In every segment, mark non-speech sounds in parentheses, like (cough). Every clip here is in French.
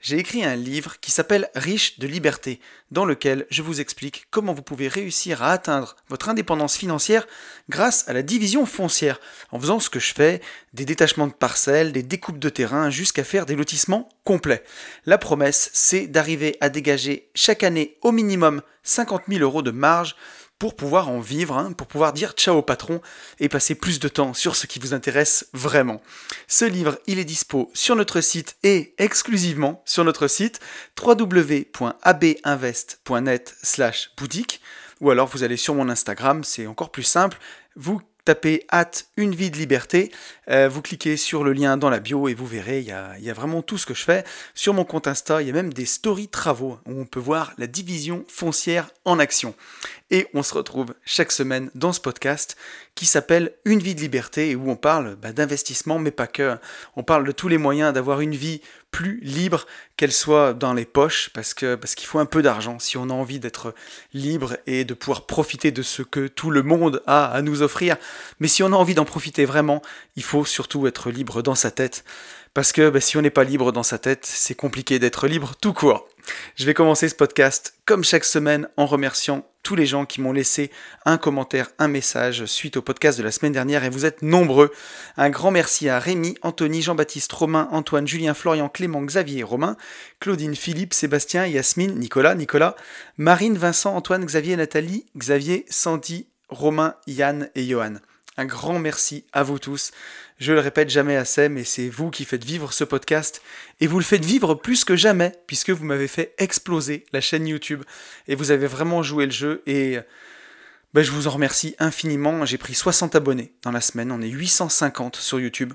j'ai écrit un livre qui s'appelle Riche de liberté, dans lequel je vous explique comment vous pouvez réussir à atteindre votre indépendance financière grâce à la division foncière, en faisant ce que je fais, des détachements de parcelles, des découpes de terrain, jusqu'à faire des lotissements complets. La promesse, c'est d'arriver à dégager chaque année au minimum 50 000 euros de marge pour pouvoir en vivre, hein, pour pouvoir dire ciao au patron et passer plus de temps sur ce qui vous intéresse vraiment. Ce livre, il est dispo sur notre site et exclusivement sur notre site www.abinvest.net slash ou alors vous allez sur mon Instagram, c'est encore plus simple, vous tapez hâte une vie de liberté, euh, vous cliquez sur le lien dans la bio et vous verrez, il y, a, vraiment tout ce que je fais. Sur mon compte Insta, il y a même des stories travaux où on peut voir la division foncière en action. Et on se retrouve chaque semaine dans ce podcast qui s'appelle Une vie de liberté et où on parle bah, d'investissement, mais pas que. On parle de tous les moyens d'avoir une vie plus libre, qu'elle soit dans les poches, parce que parce qu'il faut un peu d'argent si on a envie d'être libre et de pouvoir profiter de ce que tout le monde a à nous offrir. Mais si on a envie d'en profiter vraiment, il faut surtout être libre dans sa tête. Parce que bah, si on n'est pas libre dans sa tête, c'est compliqué d'être libre tout court. Je vais commencer ce podcast comme chaque semaine en remerciant tous les gens qui m'ont laissé un commentaire, un message suite au podcast de la semaine dernière et vous êtes nombreux. Un grand merci à Rémi, Anthony, Jean-Baptiste, Romain, Antoine, Julien, Florian, Clément, Xavier, Romain, Claudine, Philippe, Sébastien, Yasmine, Nicolas, Nicolas, Marine, Vincent, Antoine, Xavier, Nathalie, Xavier, Sandy, Romain, Yann et Johan. Un grand merci à vous tous. Je le répète jamais assez, mais c'est vous qui faites vivre ce podcast et vous le faites vivre plus que jamais puisque vous m'avez fait exploser la chaîne YouTube et vous avez vraiment joué le jeu et ben, je vous en remercie infiniment. J'ai pris 60 abonnés dans la semaine, on est 850 sur YouTube.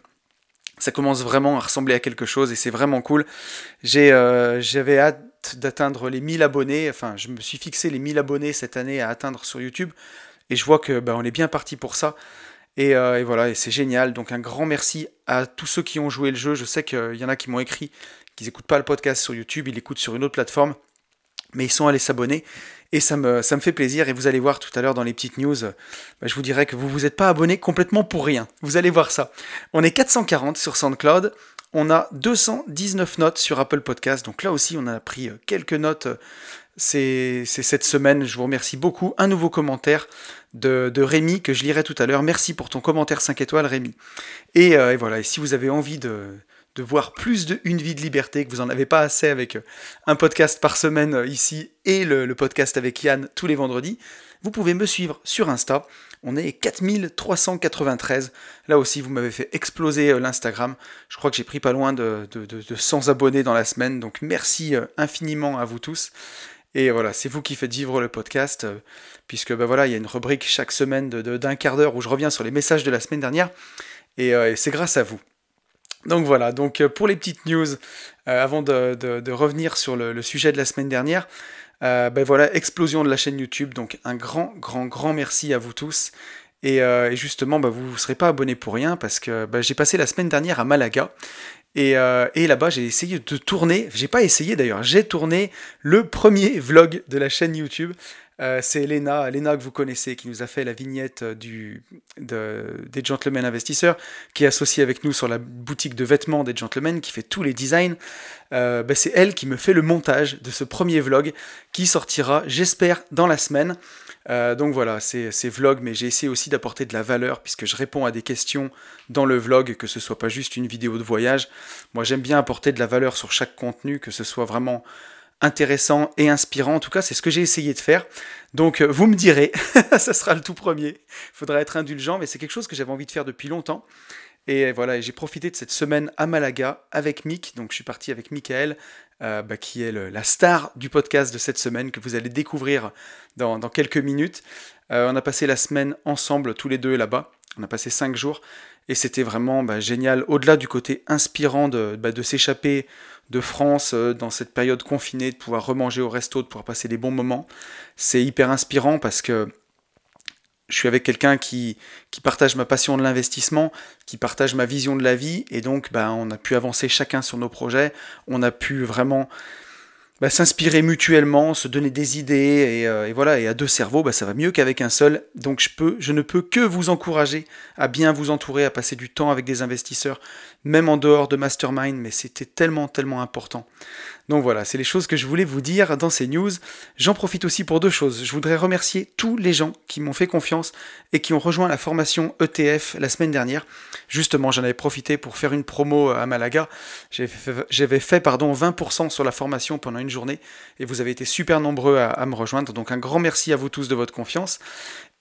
Ça commence vraiment à ressembler à quelque chose et c'est vraiment cool. Euh, j'avais hâte d'atteindre les 1000 abonnés, enfin je me suis fixé les 1000 abonnés cette année à atteindre sur YouTube et je vois que ben, on est bien parti pour ça. Euh, et, voilà, c'est génial. Donc un grand merci à tous ceux qui ont joué le jeu. Je sais qu'il y en a qui m'ont écrit qu'ils n'écoutent pas le podcast sur YouTube, ils l'écoutent sur une autre plateforme, mais ils sont allés s'abonner. Et ça me, ça me fait plaisir. Et vous allez voir tout à l'heure dans les petites news, bah, je vous dirais que vous vous êtes pas abonné complètement pour rien. Vous allez voir ça. On est 440 sur SoundCloud. On a 219 notes sur Apple Podcast. Donc là aussi, on a pris quelques notes. C'est cette semaine. Je vous remercie beaucoup. Un nouveau commentaire de, Rémi que je lirai tout à l'heure. Merci pour ton commentaire 5 étoiles, Rémi. Euh, et, voilà, et si vous avez envie de, de voir plus de Une vie de liberté, que vous n'en avez pas assez avec euh, un podcast par semaine euh, ici et le, podcast avec Yann tous les vendredis, vous pouvez me suivre sur Insta. On est 4393. Là aussi, vous m'avez fait exploser l'Instagram. Je crois que j'ai pris pas loin de, de, de, 100 abonnés dans la semaine. Donc merci infiniment à vous tous. Et voilà, c'est vous qui faites vivre le podcast, euh, puisque ben voilà, il y a une rubrique chaque semaine d'un quart d'heure où je reviens sur les messages de la semaine dernière, et, euh, c'est grâce à vous. Donc voilà, donc euh, pour les petites news, avant de, revenir sur le, sujet de la semaine dernière, ben voilà, explosion de la chaîne YouTube, donc un grand, grand, grand merci à vous tous. Et, justement, ben vous ne serez pas abonné pour rien parce que ben j'ai passé la semaine dernière à Malaga euh, et, là-bas, j'ai essayé de tourner, j'ai pas essayé d'ailleurs, j'ai tourné le premier (laughs) vlog de la chaîne YouTube. Euh, c'est Elena, Elena que vous connaissez, qui nous a fait la vignette du, des Gentlemen Investisseurs, qui est associée avec nous sur la boutique de vêtements des Gentlemen, qui fait tous les designs. Euh, ben, c'est elle qui me fait le montage de ce premier vlog, qui sortira, j'espère, dans la semaine. Euh, donc voilà, c'est vlog, mais j'ai essayé aussi d'apporter de la valeur puisque je réponds à des questions dans le vlog, que ce soit pas juste une vidéo de voyage. Moi, j'aime bien apporter de la valeur sur chaque contenu, que ce soit vraiment intéressant et inspirant. En tout cas, c'est ce que j'ai essayé de faire. Donc, euh, vous me direz, (laughs) ça sera le tout premier. Il faudra être indulgent, mais c'est quelque chose que j'avais envie de faire depuis longtemps. Et voilà, j'ai profité de cette semaine à Malaga avec Mick. Donc, je suis parti avec Michael, euh, bah, qui est la star du podcast de cette semaine que vous allez découvrir dans, quelques minutes. Euh, on a passé la semaine ensemble, tous les deux là-bas. On a passé cinq jours et c'était vraiment bah, génial. Au-delà du côté inspirant de, bah, s'échapper de France euh, dans cette période confinée, de pouvoir remanger au resto, de pouvoir passer des bons moments, c'est hyper inspirant parce que je suis avec quelqu'un qui, partage ma passion de l'investissement, qui partage ma vision de la vie, et donc bah, on a pu avancer chacun sur nos projets, on a pu vraiment bah, s'inspirer mutuellement, se donner des idées, euh, et, voilà, et à deux cerveaux, bah, ça va mieux qu'avec un seul. Donc je, je ne peux que vous encourager à bien vous entourer, à passer du temps avec des investisseurs, même en dehors de Mastermind, mais c'était tellement, tellement important. Donc voilà, c'est les choses que je voulais vous dire dans ces news. J'en profite aussi pour deux choses. Je voudrais remercier tous les gens qui m'ont fait confiance et qui ont rejoint la formation ETF la semaine dernière. Justement, j'en avais profité pour faire une promo à Malaga. J'avais fait, pardon, 20% sur la formation pendant une journée et vous avez été super nombreux à, me rejoindre. Donc un grand merci à vous tous de votre confiance.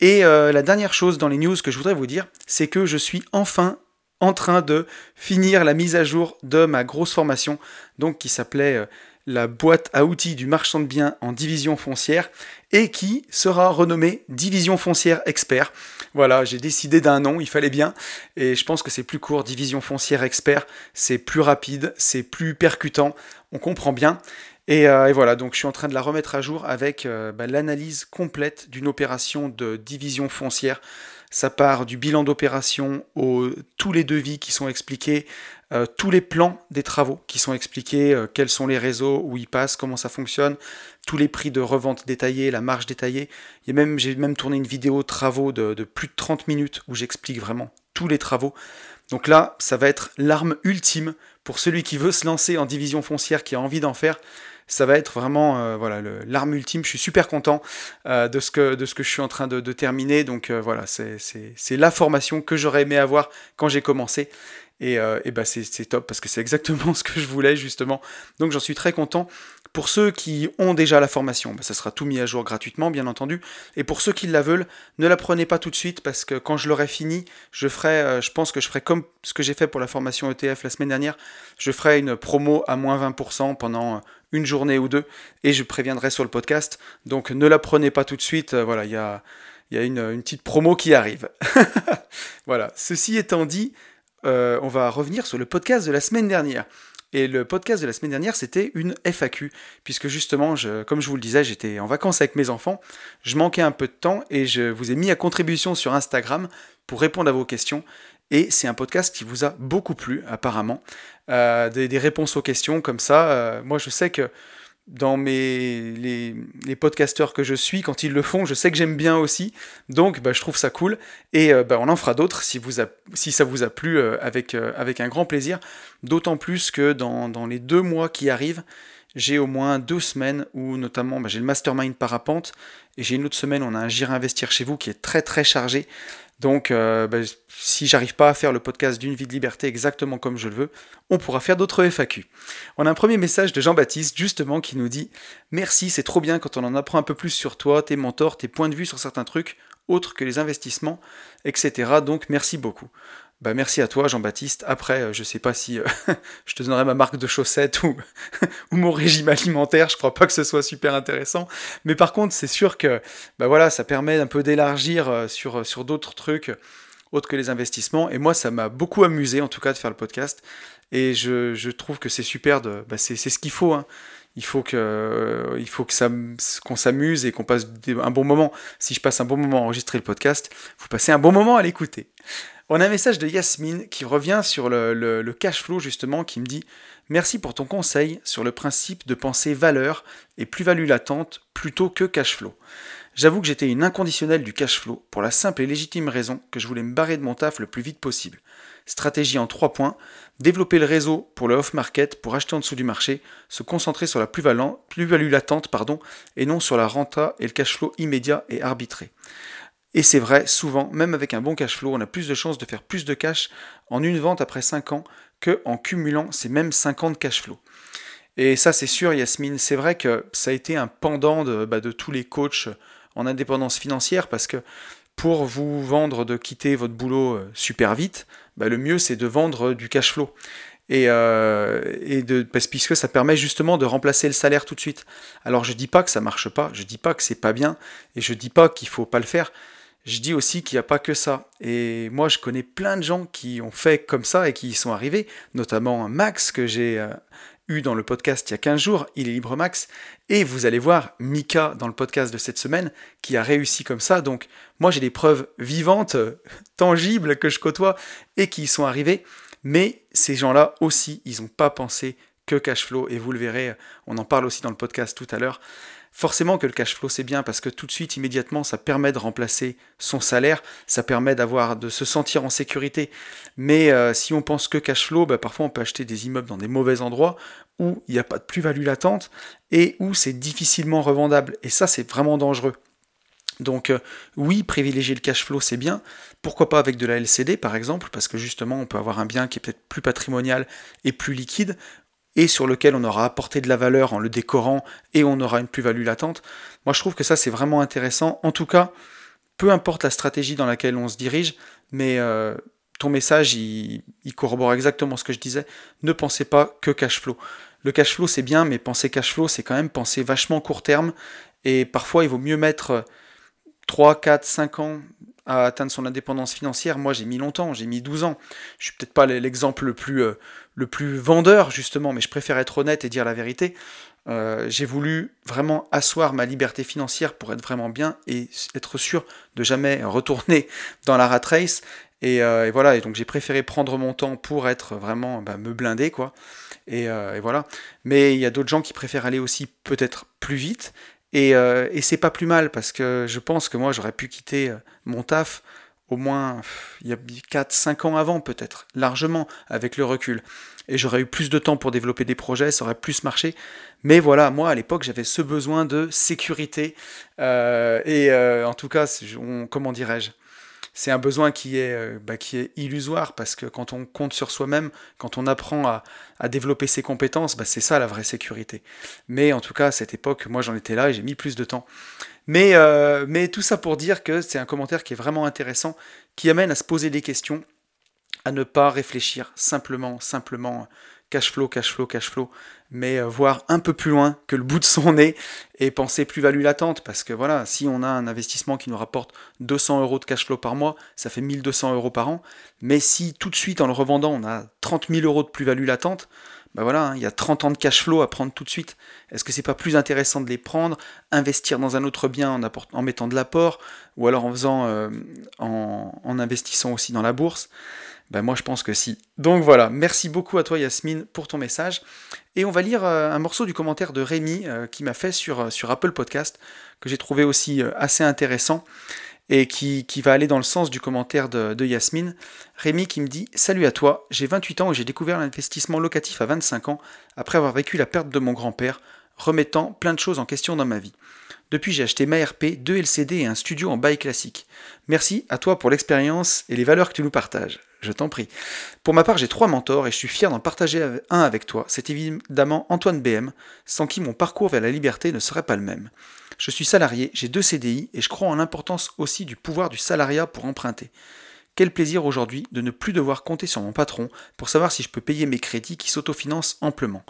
Et euh, la dernière chose dans les news que je voudrais vous dire, c'est que je suis enfin en train de finir la mise à jour de ma grosse formation, donc qui s'appelait euh, la boîte à outils du marchand de biens en division foncière et qui sera renommée division foncière expert. Voilà, j'ai décidé d'un nom, il fallait bien et je pense que c'est plus court, division foncière expert, c'est plus rapide, c'est plus percutant, on comprend bien. Et, euh, voilà, donc je suis en train de la remettre à jour avec euh, bah, l'analyse complète d'une opération de division foncière ça part du bilan d'opération tous les devis qui sont expliqués, euh, tous les plans des travaux qui sont expliqués, euh, quels sont les réseaux, où ils passent, comment ça fonctionne, tous les prix de revente détaillés, la marge détaillée. J'ai même, même tourné une vidéo travaux de, de plus de 30 minutes où j'explique vraiment tous les travaux. Donc là, ça va être l'arme ultime pour celui qui veut se lancer en division foncière, qui a envie d'en faire ça va être vraiment euh, voilà l'arme ultime. Je suis super content euh, de, ce que, de ce que je suis en train de, terminer. Donc euh, voilà, c'est la formation que j'aurais aimé avoir quand j'ai commencé. Et, et bah c'est top parce que c'est exactement (laughs) ce que je voulais justement. Donc j'en suis très content. Pour ceux qui ont déjà la formation, bah, ça sera tout mis à jour gratuitement, bien entendu. Et pour ceux qui la veulent, ne la prenez pas tout de suite parce que quand je l'aurai fini, je ferai, je pense que je ferai comme ce que j'ai fait pour la formation ETF la semaine dernière. Je ferai une promo à moins 20% pendant une journée ou deux, et je préviendrai sur le podcast. Donc ne la prenez pas tout de suite, euh, voilà, il y a, y a une, petite promo qui arrive. (laughs) voilà, ceci étant dit, euh, on va revenir sur le podcast de la semaine dernière. Et le podcast de la semaine dernière, c'était une FAQ, puisque justement, je, comme je vous le disais, j'étais en vacances avec mes enfants, je manquais un peu de temps et je vous ai mis à contribution sur Instagram pour répondre à vos questions. Et c'est un podcast qui vous a beaucoup plu, apparemment. Euh, des, réponses aux questions comme ça. Euh, moi, je sais que dans mes, les, podcasteurs que je suis, quand ils le font, je sais que j'aime bien aussi. Donc, bah, je trouve ça cool. Et euh, bah, on en fera d'autres si, si ça vous a plu avec, avec un grand plaisir. D'autant plus que dans, dans, les deux mois qui arrivent, j'ai au moins deux semaines où notamment bah, j'ai le mastermind parapente et j'ai une autre semaine on a un J'irai investir chez vous qui est très très chargé. Donc, euh, ben, si j'arrive pas à faire le podcast d'une vie de liberté exactement comme je le veux, on pourra faire d'autres FAQ. On a un premier message de Jean-Baptiste, justement, qui nous dit Merci, c'est trop bien quand on en apprend un peu plus sur toi, tes mentors, tes points de vue sur certains trucs, autres que les investissements, etc. Donc, merci beaucoup. Bah, merci à toi Jean-Baptiste. Après, euh, je sais pas si euh, (laughs) je te donnerai ma marque de chaussettes (laughs) ou, mon régime alimentaire, je crois pas que ce soit super intéressant. Mais par contre, c'est sûr que bah voilà, ça permet un peu d'élargir euh, sur, sur d'autres trucs autres que les investissements. Et moi, ça m'a beaucoup amusé en tout cas de faire le podcast. Et je, je trouve que c'est super, de, bah, c'est, ce qu'il faut. Hein. Il faut que, il faut que ça, qu'on s'amuse et qu'on passe un bon moment. Si je passe un bon moment à enregistrer le podcast, vous passez un bon moment à l'écouter. On a un message de Yasmine qui revient sur le, cash flow justement, qui me dit Merci pour ton conseil sur le principe de penser valeur et plus-value latente plutôt que cash flow. J'avoue que j'étais une inconditionnelle du cash flow pour la simple et légitime raison que je voulais me barrer de mon taf le plus vite possible. Stratégie en trois points développer le réseau pour le off-market pour acheter en dessous du marché, se concentrer sur la plus-value latente pardon, et non sur la renta et le cash flow immédiat et arbitré. Et c'est vrai, souvent, même avec un bon cash flow, on a plus de chances de faire plus de cash en une vente après 5 ans que en cumulant ces mêmes 50 cash flow. Et ça, c'est sûr, Yasmine, c'est vrai que ça a été un pendant de, bah, tous les coachs en indépendance financière parce que pour vous vendre de quitter votre boulot euh, super vite, bah, le mieux c'est de vendre du cash flow. Et, euh, de, parce, puisque ça permet justement de remplacer le salaire tout de suite. Alors je dis pas que ça marche pas, je dis pas que c'est pas bien, et je dis pas qu'il faut pas le faire je dis aussi qu'il n'y a pas que ça. Et moi, je connais plein de gens qui ont fait comme ça et qui y sont arrivés, notamment Max, que j'ai euh, eu dans le podcast il y a 15 jours, il est libre max, et vous allez voir Mika dans le podcast de cette semaine qui a réussi comme ça. Donc moi j'ai des preuves vivantes, (laughs) tangibles que je côtoie et qui y sont arrivées, mais ces gens-là aussi, ils n'ont pas pensé que cash flow, et vous le verrez, on en parle aussi dans le podcast tout à l'heure. Forcément que le cash flow c'est bien parce que tout de suite, immédiatement, ça permet de remplacer son salaire, ça permet d'avoir, de se sentir en sécurité. Mais euh, si on pense que cash flow, bah, parfois on peut acheter des immeubles dans des mauvais endroits où il n'y a pas de plus-value latente et où c'est difficilement revendable. Et ça, c'est vraiment dangereux. Donc euh, oui, privilégier le cash flow, c'est bien. Pourquoi pas avec de la LCD, par exemple, parce que justement, on peut avoir un bien qui est peut-être plus patrimonial et plus liquide, et sur lequel on aura apporté de la valeur en le décorant et on aura une plus-value latente. Moi je trouve que ça c'est vraiment intéressant. En tout cas, peu importe la stratégie dans laquelle on se dirige, mais euh, ton message il, corrobore exactement ce que je disais. Ne pensez pas que cash flow. Le cash flow c'est bien, mais penser cash flow c'est quand même penser vachement court terme et parfois il vaut mieux mettre 3, 4, 5 ans à atteindre son indépendance financière. Moi, j'ai mis longtemps, j'ai mis 12 ans. Je suis peut-être pas l'exemple le plus, euh, le plus vendeur, justement, mais je préfère être honnête et dire la vérité. Euh, j'ai voulu vraiment asseoir ma liberté financière pour être vraiment bien et être sûr de jamais retourner (laughs) dans la rat race. Et, euh, voilà, et donc j'ai préféré prendre mon temps pour être vraiment bah, me blinder, quoi. Et, et voilà. Mais il y a d'autres gens qui préfèrent aller aussi peut-être plus vite et, euh, et c'est pas plus mal parce que je pense que moi j'aurais pu quitter euh, mon taf au moins il y a 4-5 ans avant peut-être, largement avec le recul. Et j'aurais eu plus de temps pour développer des projets, ça aurait plus marché. Mais voilà, moi à l'époque j'avais ce besoin de sécurité. Euh, et euh, en tout cas, comment dirais-je c'est un besoin qui est, euh, bah, qui est illusoire parce que quand on compte sur soi-même, quand on apprend à, développer ses compétences, bah, c'est ça la vraie sécurité. Mais en tout cas, à cette époque, moi j'en étais là et j'ai mis plus de temps. Mais, euh, mais tout ça pour dire que c'est un commentaire qui est vraiment intéressant, qui amène à se poser des questions, à ne pas réfléchir simplement, simplement cash flow, cash flow, cash flow, mais euh, voir un peu plus loin que le bout de son nez et penser plus-value latente, parce que voilà, si on a un investissement qui nous rapporte 200 euros de cash flow par mois, ça fait 1200 euros par an, mais si tout de suite en le revendant on a 30 000 euros de plus-value latente, ben voilà, hein, il y a 30 ans de cash flow à prendre tout de suite. Est-ce que c'est pas plus intéressant de les prendre, investir dans un autre bien en, mettant de l'apport, ou alors en faisant, euh, en investissant aussi dans la bourse? Ben moi je pense que si. Donc voilà, merci beaucoup à toi Yasmine pour ton message. Et on va lire euh, un morceau du commentaire de Rémi euh, qui m'a fait sur Apple Podcast, que j'ai trouvé aussi assez intéressant et qui, va aller dans le sens du commentaire de, de Yasmine. Rémi qui me dit Salut à toi, j'ai 28 ans et j'ai découvert l'investissement locatif à 25 ans après avoir vécu la perte de mon grand-père, remettant plein de choses en question dans ma vie. Depuis, j'ai acheté ma RP, deux LCD et un studio en bail classique. Merci à toi pour l'expérience et les valeurs que tu nous partages je t'en prie. Pour ma part, j'ai trois mentors et je suis fier d'en partager un avec toi. C'est évidemment Antoine BM, sans qui mon parcours vers la liberté ne serait pas le même. Je suis salarié, j'ai deux CDI et je crois en l'importance aussi du pouvoir du salariat pour emprunter. Quel plaisir aujourd'hui de ne plus devoir compter sur mon patron pour savoir si je peux payer mes crédits qui s'autofinancent amplement.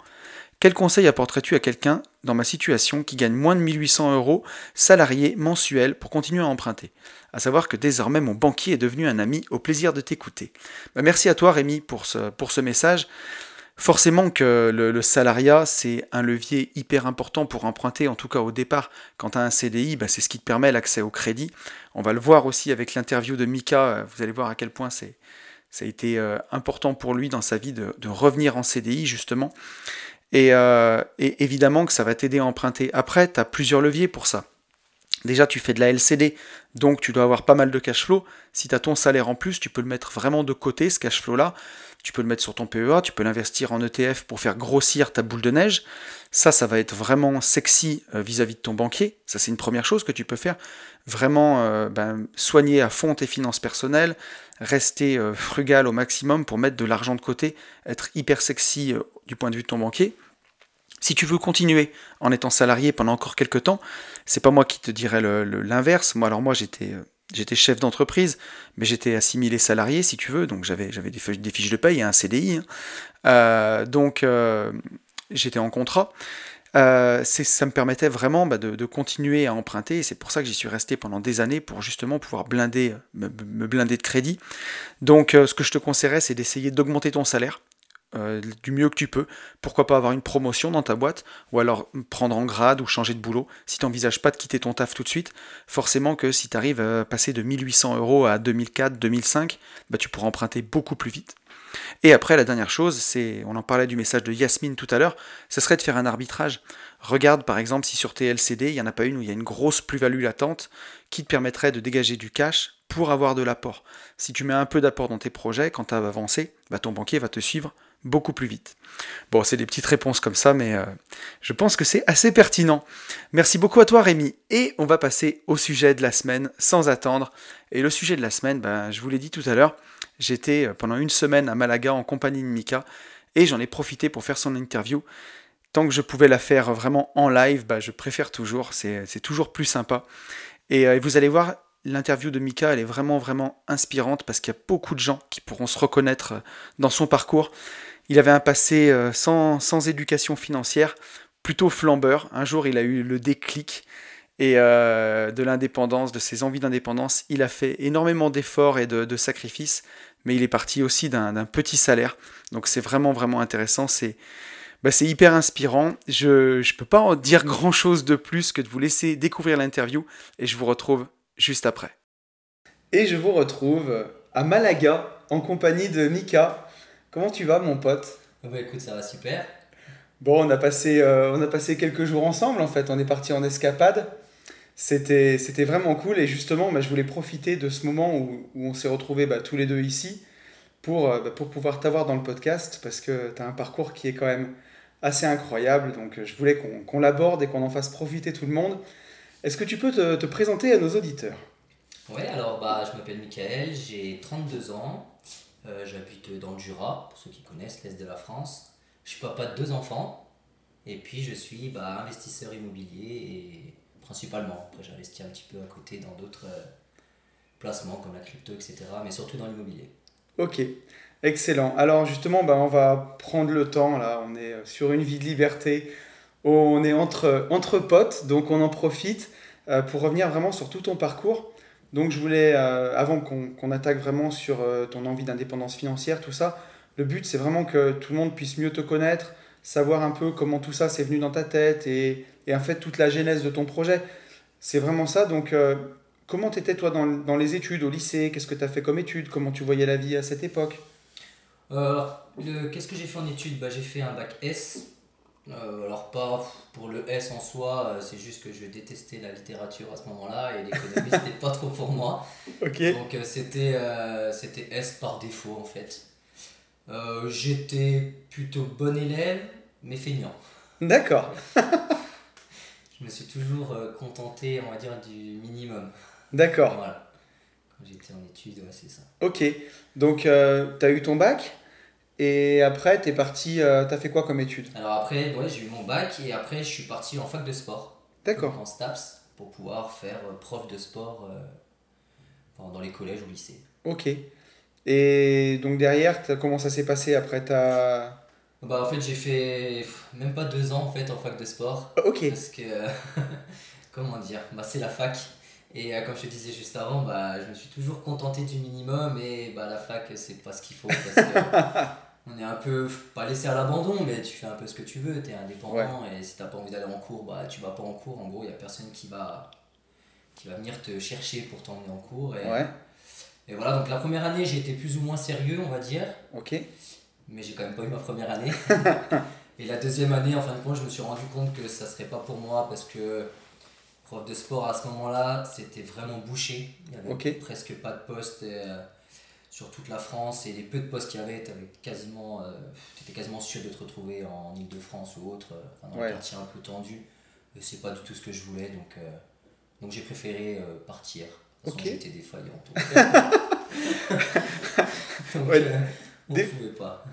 Quel conseil apporterais-tu à quelqu'un dans ma situation qui gagne moins de 1800 euros salarié mensuel pour continuer à emprunter? À savoir que désormais mon banquier est devenu un ami au plaisir de t'écouter. Bah, merci à toi Rémi pour ce, message. Forcément que le, salariat, c'est un levier hyper important pour emprunter, en tout cas au départ. Quand tu as un CDI, bah, c'est ce qui te permet l'accès au crédit. On va le voir aussi avec l'interview de Mika, vous allez voir à quel point ça a été euh, important pour lui dans sa vie de revenir en CDI justement. Euh, et, évidemment que ça va t'aider à emprunter. Après, tu as plusieurs leviers pour ça. Déjà, tu fais de la LCD, donc tu dois avoir pas mal de cash flow. Si tu as ton salaire en plus, tu peux le mettre vraiment de côté, ce cash flow-là. Tu peux le mettre sur ton PEA, tu peux l'investir en ETF pour faire grossir ta boule de neige. Ça, ça va être vraiment sexy euh, vis-à-vis de ton banquier. Ça, c'est une première chose que tu peux faire. Vraiment euh, ben, soigner à fond tes finances personnelles, rester frugal au maximum pour mettre de l'argent de côté, être hyper sexy du point de vue de ton banquier. Si tu veux continuer en étant salarié pendant encore quelques temps, c'est pas moi qui te dirais l'inverse. Moi, alors moi, j'étais euh, j'étais chef d'entreprise, mais j'étais assimilé salarié, si tu veux, donc j'avais des, fiches de paye et un CDI. Hein. Euh, donc euh, j'étais en contrat. ça me permettait vraiment bah, de, continuer à emprunter, c'est pour ça que j'y suis resté pendant des années pour justement pouvoir blinder, me, blinder de crédit. Donc ce que je te conseillerais, c'est d'essayer d'augmenter ton salaire euh, du mieux que tu peux. Pourquoi pas avoir une promotion dans ta boîte, ou alors prendre en grade ou changer de boulot. Si tu n'envisages pas de quitter ton taf tout de suite, forcément que si tu arrives à passer de 1800 euros à 2004, 2005, bah, tu pourras emprunter beaucoup plus vite. Et après, la dernière chose, c'est, on en parlait du message de Yasmine tout à l'heure, ce serait de faire un arbitrage. Regarde par exemple si sur tes LCD, il n'y en a pas une où il y a une grosse plus-value latente qui te permettrait de dégager du cash pour avoir de l'apport. Si tu mets un peu d'apport dans tes projets, quand tu as avancé, bah, ton banquier va te suivre beaucoup plus vite. Bon, c'est des petites réponses comme ça, mais euh, je pense que c'est assez pertinent. Merci beaucoup à toi Rémi. Et on va passer au sujet de la semaine sans attendre. Et le sujet de la semaine, bah, je vous l'ai dit tout à l'heure, J'étais euh, pendant une semaine à Malaga en compagnie de Mika et j'en ai profité pour faire son interview. Tant que je pouvais la faire vraiment en live, bah, je préfère toujours, c'est toujours plus sympa. Et euh, vous allez voir, l'interview de Mika, elle est vraiment, vraiment inspirante parce qu'il y a beaucoup de gens qui pourront se reconnaître dans son parcours. Il avait un passé sans, sans éducation financière, plutôt flambeur. Un jour, il a eu le déclic et euh, de l'indépendance, de ses envies d'indépendance. Il a fait énormément d'efforts et de, sacrifices, mais il est parti aussi d'un petit salaire. Donc c'est vraiment, vraiment intéressant. C'est bah, hyper inspirant. Je ne peux pas en dire grand-chose de plus que de vous laisser découvrir l'interview, et je vous retrouve juste après. Et je vous retrouve à Malaga, en compagnie de Mika. Comment tu vas, mon pote? Bah écoute, ça va super. Bon, on a passé, euh, on a passé quelques jours ensemble en fait. On est parti en escapade. C'était, c'était vraiment cool et justement, bah, je voulais profiter de ce moment où, où on s'est retrouvés bah, tous les deux ici pour, euh, bah, pour pouvoir t'avoir dans le podcast parce que tu as un parcours qui est quand même assez incroyable. Donc je voulais qu'on, qu'on l'aborde et qu'on en fasse profiter tout le monde. Est-ce que tu peux te, te présenter à nos auditeurs? Oui, alors bah, je m'appelle Michael, j'ai 32 ans, euh, j'habite dans le Jura, pour ceux qui connaissent l'Est de la France. Je suis papa de deux enfants et puis je suis bah, investisseur immobilier principalement. Après, j'investis un petit peu à côté dans d'autres euh, placements comme la crypto, etc. Mais surtout dans l'immobilier. Ok, excellent. Alors justement, bah, on va prendre le temps. Là, on est sur une vie de liberté. On est entre, entre potes, donc on en profite euh, pour revenir vraiment sur tout ton parcours. Donc je voulais, avant qu'on attaque vraiment sur ton envie d'indépendance financière, tout ça, le but c'est vraiment que tout le monde puisse mieux te connaître, savoir un peu comment tout ça s'est venu dans ta tête et en fait toute la genèse de ton projet. C'est vraiment ça. Donc, euh, comment tu étais toi dans, dans, les études, au lycée? Qu'est-ce que tu as fait comme études? Comment tu voyais la vie à cette époque? Euh, Qu'est-ce que j'ai fait en études? Bah, J'ai fait un bac S. Euh, alors, pas pour le S en soi, c'est juste que je détestais la littérature à ce moment-là et l'économie, (laughs) c'était pas trop pour moi. Ok. Donc, c'était c'était S par défaut en fait. J'étais plutôt bon élève, mais feignant. D'accord. (laughs) je me suis toujours euh, contenté, on va dire, du minimum. D'accord. Voilà. Quand j'étais en études, ouais, c'est ça. Ok. Donc, euh, tu as eu ton bac? Et après, tu es parti, euh, tu as fait quoi comme études Alors après, ouais, j'ai eu mon bac et après, je suis parti en fac de sport. D'accord. En STAPS pour pouvoir faire prof de sport dans les collèges ou lycées. Ok. Et donc derrière, comment ça s'est passé après? Ta bah, en fait, j'ai fait même pas deux ans en fait en fac de sport. Ok. Parce que, (laughs) comment dire, bah, c'est la fac. Et euh, comme je te disais juste avant, bah, je me suis toujours contenté du minimum et bah, la fac, c'est pas ce qu'il faut. Parce que (laughs) on est un peu, pas laissé à l'abandon, mais tu fais un peu ce que tu veux, tu es indépendant et si t'as pas envie d'aller en cours, bah, tu vas pas en cours. En gros, il y a personne qui va, qui va venir te chercher pour t'emmener en cours. Et, ouais. et voilà, donc la première année, j'ai été plus ou moins sérieux, on va dire. Ok mais j'ai quand même pas eu ma première année. (laughs) et la deuxième année, en fin de compte, je me suis rendu compte que ça serait pas pour moi parce que prof de sport à ce moment-là, c'était vraiment bouché. Il y avait presque pas de poste euh, sur toute la France et les peu de postes qu'il y avait, tu quasiment, euh, étais quasiment sûr de te retrouver en Ile-de-France ou autre, euh, dans un quartier un peu tendu. Et c'est pas du tout ce que je voulais, donc, donc j'ai préféré partir. Parce que j'étais défaillant. (laughs) donc,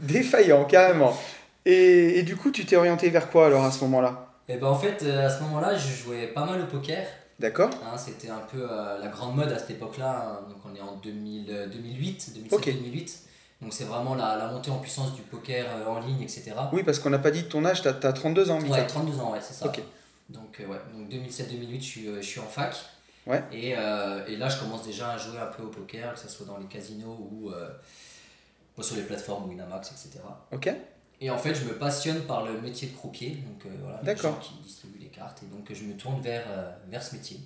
Défaillant, carrément. Et, et, du coup, tu t'es orienté vers quoi alors à ce moment-là? Et eh ben en fait, euh, à ce moment-là, je jouais pas mal au poker. D'accord. Hein, C'était un peu euh, la grande mode à cette époque-là. Hein. Donc on est en 2000, 2008, 2007-2008. Donc c'est vraiment la, la, montée en puissance du poker euh, en ligne, etc. Oui, parce qu'on n'a pas dit ton âge, tu as, 32 ans. Ouais, 32 ans, ouais, c'est ça. Donc, ouais, donc 2007-2008, je suis, je suis en fac. Ouais. Et, et, là, je commence déjà à jouer un peu au poker, que ce soit dans les casinos ou sur les plateformes Winamax, etc. Ok. Et en fait, je me passionne par le métier de croupier, donc euh, voilà, les D'accord. gens qui distribuent les cartes, et donc je me tourne vers, euh, vers ce métier.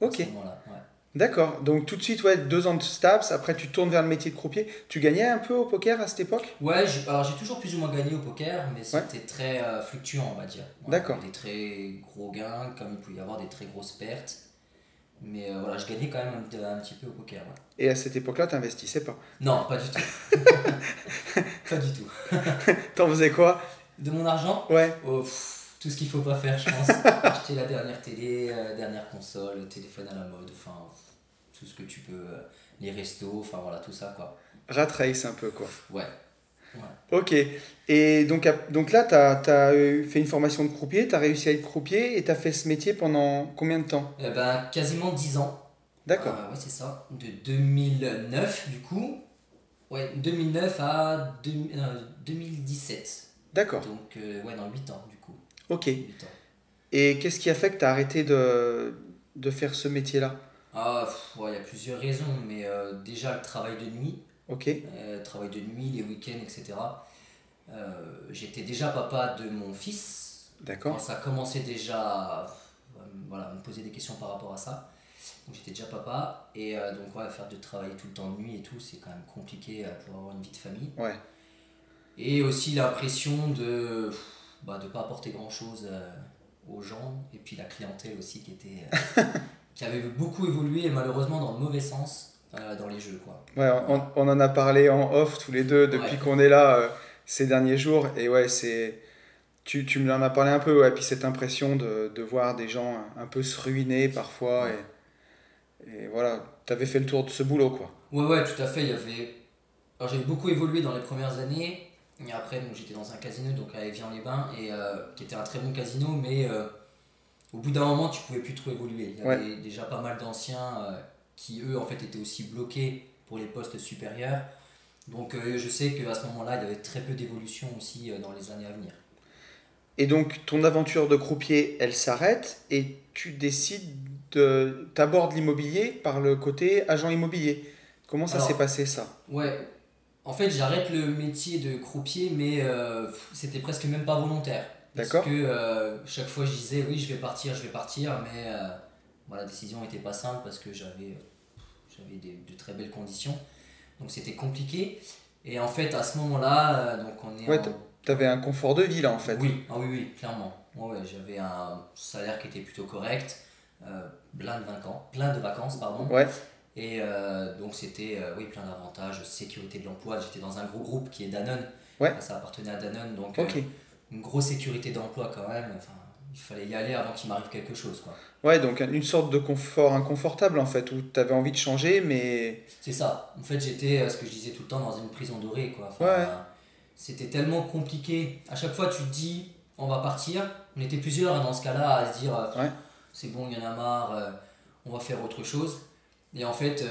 Ok. À ce moment-là, ouais. D'accord. Donc tout de suite, ouais, deux ans de STAPS, après tu tournes vers le métier de croupier. Tu gagnais un peu au poker à cette époque? Ouais, alors j'ai toujours plus ou moins gagné au poker, mais c'était très euh, fluctuant, on va dire. D'accord. Des très gros gains, comme il pouvait y avoir des très grosses pertes. Mais euh, voilà, je gagnais quand même un, un petit peu au poker. ouais. Et à cette époque-là, tu n'investissais pas? Non, pas du tout. (laughs) pas du tout. (laughs) T'en faisais quoi? De mon argent, Ouais. oh, pff, tout ce qu'il faut pas faire, je pense. (laughs) Acheter la dernière télé, euh, la dernière console, le téléphone à la mode, enfin, tout ce que tu peux, euh, les restos, enfin voilà, tout ça quoi. Rat race un peu, quoi. Ouais. Ok. Et donc, donc là, tu as, fait une formation de croupier, tu as réussi à être croupier et tu as fait ce métier pendant combien de temps? Eh ben, quasiment 10 ans. D'accord. Euh, ouais, c'est ça. De 2009, du coup. Ouais, 2009 à deux- euh, 2017. D'accord. Donc, euh, ouais, dans 8 ans, du coup. Ok. 8 ans. Et qu'est-ce qui a fait que tu as arrêté de, de faire ce métier-là? Ah, ouais, il y a plusieurs raisons, mais euh, déjà le travail de nuit, Ok. euh, travail de nuit, les week-ends, etc. Euh, J'étais déjà papa de mon fils. D'accord. ça commençait déjà à voilà, me poser des questions par rapport à ça. Donc j'étais déjà papa. Et euh, donc ouais, faire de travailler tout le temps de nuit et tout, c'est quand même compliqué euh, pour avoir une vie de famille. Ouais. Et aussi l'impression de ne bah, de pas apporter grand-chose euh, aux gens. Et puis la clientèle aussi qui, était, (laughs) qui avait beaucoup évolué et malheureusement dans le mauvais sens euh, dans les jeux. Quoi. Ouais, on, on en a parlé en off tous les deux depuis Ouais. qu'on est là euh, ces derniers jours. Et ouais, c'est. Tu, tu me l'en as parlé un peu, ouais. Puis cette impression de, de voir des gens un, peu se ruiner parfois. Et, et voilà, tu avais fait le tour de ce boulot, quoi. Ouais, ouais, tout à fait. Il y avait... Alors, j'ai beaucoup évolué dans les premières années. Et après, j'étais dans un casino, donc à Evian-les-Bains, et, euh, qui était un très bon casino, mais au bout d'un moment, tu pouvais plus trop évoluer. Il y avait déjà pas mal d'anciens euh, qui, eux, en fait, étaient aussi bloqués pour les postes supérieurs. Donc, euh, je sais qu'à ce moment-là, il y avait très peu d'évolution aussi euh, dans les années à venir. Et donc, ton aventure de croupier, elle s'arrête et tu décides de. T'abordes l'immobilier par le côté agent immobilier. Comment ça s'est passé, ça? Ouais, en fait, j'arrête le métier de croupier, mais euh, c'était presque même pas volontaire. D'accord. Parce que chaque fois, je disais oui, je vais partir, je vais partir, mais bon, la décision n'était pas simple parce que j'avais j'avais de très belles conditions. Donc c'était compliqué. Et en fait, à ce moment-là, euh, donc on est Ouais, en- T'avais un confort de vie, là, en fait. oui, ah oui, oui, clairement. Ouais, j'avais un salaire qui était plutôt correct, euh, plein de vacances, plein de vacances, pardon. Ouais. Et euh, donc c'était euh, oui, plein d'avantages, sécurité de l'emploi. J'étais dans un gros groupe qui est Danone. Ouais. Ça appartenait à Danone, donc une grosse sécurité d'emploi quand même. Enfin, il fallait y aller avant qu'il m'arrive quelque chose. quoi. Ouais, donc une sorte de confort inconfortable, en fait, où t'avais envie de changer, mais. C'est ça. En fait, j'étais, euh, ce que je disais tout le temps, dans une prison dorée. Quoi. Enfin, Ouais. C'était tellement compliqué. À chaque fois, tu te dis, on va partir. On était plusieurs hein, dans ce cas-là à se dire, euh, Ouais. c'est bon, il y en a marre, euh, on va faire autre chose. Et en fait,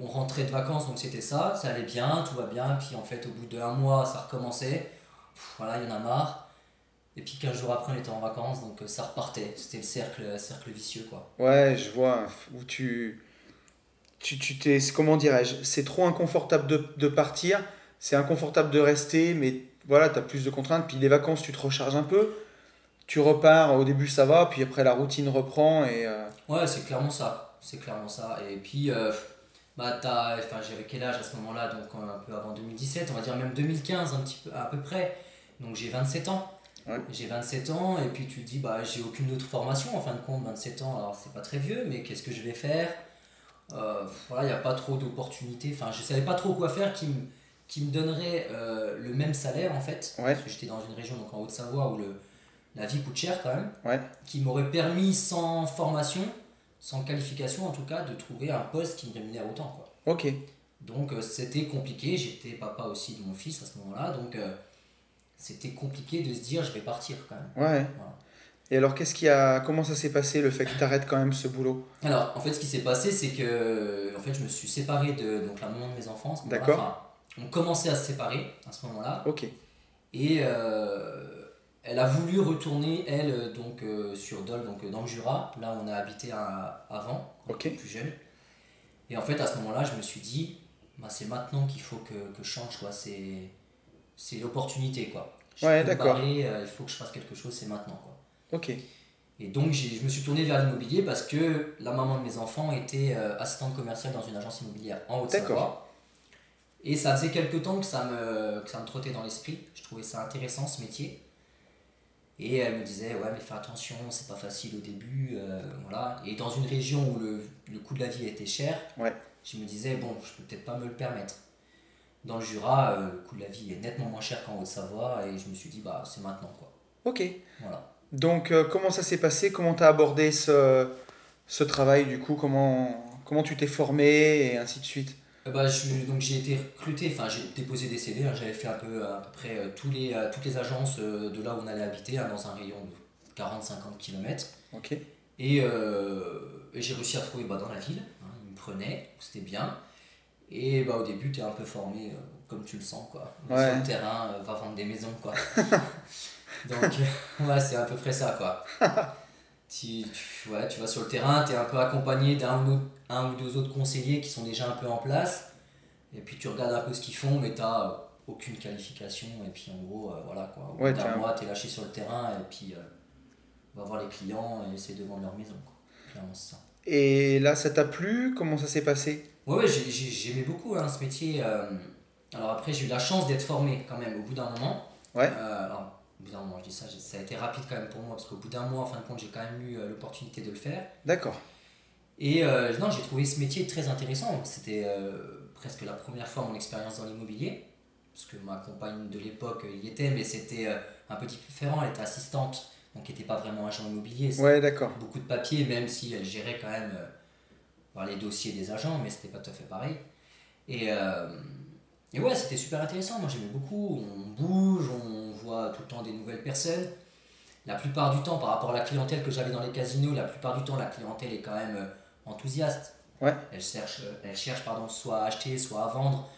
on rentrait de vacances, donc c'était ça, ça allait bien, tout va bien. Puis en fait, au bout d'un mois, ça recommençait. Pff, voilà, il y en a marre. Et puis 15 jours après, on était en vacances, donc euh, ça repartait. C'était le cercle, cercle vicieux, quoi. Ouais, je vois, où tu. Tu tu t'es. Comment dirais-je C'est trop inconfortable de, de partir, c'est inconfortable de rester, mais voilà, t'as plus de contraintes. Puis les vacances, tu te recharges un peu. Tu repars, au début ça va, puis après la routine reprend et. euh, Ouais, c'est clairement ça. C'est clairement ça. Et puis, euh, bah, t'as- enfin, j'avais quel âge à ce moment-là? Donc, un peu avant 2017, on va dire même 2015, un petit peu, à peu près. Donc, j'ai 27 ans. Ouais. J'ai 27 ans, et puis tu te dis, bah, j'ai aucune autre formation en fin de compte, 27 ans, alors c'est pas très vieux, mais qu'est-ce que je vais faire? Euh, Voilà, il n'y a pas trop d'opportunités. Enfin, je savais pas trop quoi faire qui me, qui me donnerait euh, le même salaire en fait. Ouais. Parce que j'étais dans une région, donc en Haute-Savoie, où le, la vie coûte cher quand même Ouais. qui m'aurait permis sans formation, sans qualification en tout cas, de trouver un poste qui me rémunère autant. Quoi. Ok. Donc euh, c'était compliqué, j'étais papa aussi de mon fils à ce moment-là, donc c'était compliqué de se dire je vais partir quand même. Ouais. Voilà. Et alors, qu'est-ce qui a. Comment ça s'est passé le fait que t'arrêtes quand même ce boulot? Alors en fait ce qui s'est passé c'est que en fait, je me suis séparé de donc, la maman de mes enfants. D'accord. Enfin, on commençait à se séparer à ce moment-là. Ok. Et euh, elle a voulu retourner, elle, euh, donc euh, sur Dole, donc euh, dans le Jura, là où on a habité à- avant, quand plus jeune. Et en fait, à ce moment-là, je me suis dit, bah, c'est maintenant qu'il faut que, que, je change, quoi. C'est, c'est l'opportunité, quoi. Je ouais, d'accord. Euh, il faut que je fasse quelque chose, c'est maintenant, quoi. Ok. Et donc, je me suis tourné vers l'immobilier parce que la maman de mes enfants était euh, assistante commerciale dans une agence immobilière en Haute-Savoie. Et ça faisait quelques temps que ça me, que ça me trottait dans l'esprit. Je trouvais ça intéressant, ce métier. Et elle me disait, ouais, mais fais attention, c'est pas facile au début. Euh, voilà. Et dans une région où le, le, coût de la vie était cher, ouais. je me disais, bon, je peux peut-être pas me le permettre. Dans le Jura, euh, le coût de la vie est nettement moins cher qu'en Haute-Savoie. Et je me suis dit, bah, c'est maintenant, quoi. Ok. Voilà. Donc, euh, comment ça s'est passé? Comment tu as abordé ce, ce travail, du coup? Comment, comment tu t'es formé et ainsi de suite? Euh, bah, donc j'ai été recruté, enfin j'ai déposé des CV, hein. j'avais fait un peu à peu près tous les, toutes les agences de là où on allait habiter, hein, dans un rayon de 40-50 km. Ok. Et, j'ai réussi à trouver bah, dans la ville, hein, ils me prenaient, c'était bien. Et bah, au début, tu es un peu formé comme tu le sens, quoi. Sur le terrain, va vendre des maisons, quoi. (laughs) Donc, (laughs) ouais, c'est à peu près ça, quoi. (laughs) tu, tu, ouais, tu vas sur le terrain, tu es un peu accompagné d'un ou, un ou deux autres conseillers qui sont déjà un peu en place. Et puis tu regardes un peu ce qu'ils font, mais tu aucune qualification. Et puis en gros, euh, voilà quoi. Au ouais, bout d'un mois, tu es lâché sur le terrain et puis euh, on va voir les clients et essayer de vendre leur maison. Quoi. Clairement, c'est ça. Et là, ça t'a plu? Comment ça s'est passé? Ouais, ouais j'aimais beaucoup hein, ce métier. Euh, alors après, j'ai eu la chance d'être formé quand même au bout d'un moment. Ouais. alors, au bout d'un moment, je dis ça, ça a été rapide quand même pour moi, parce qu'au bout d'un mois, en fin de compte, j'ai quand même eu euh, l'opportunité de le faire. D'accord. Et euh, non, j'ai trouvé ce métier très intéressant. C'était euh, presque la première fois mon expérience dans l'immobilier, parce que ma compagne de l'époque y était, mais c'était un petit peu différent. Elle était assistante, donc elle n'était pas vraiment agent immobilier. Ouais, d'accord. Beaucoup de papiers, même si elle gérait quand même les dossiers des agents, mais c'était pas tout à fait pareil. Et et ouais, c'était super intéressant. Moi, j'aimais beaucoup. On bouge, on voit tout le temps des nouvelles personnes. La plupart du temps, par rapport à la clientèle que j'avais dans les casinos, la plupart du temps, la clientèle est quand même euh, enthousiaste. Ouais. Elle cherche, euh, elle cherche pardon, soit à acheter, soit à vendre.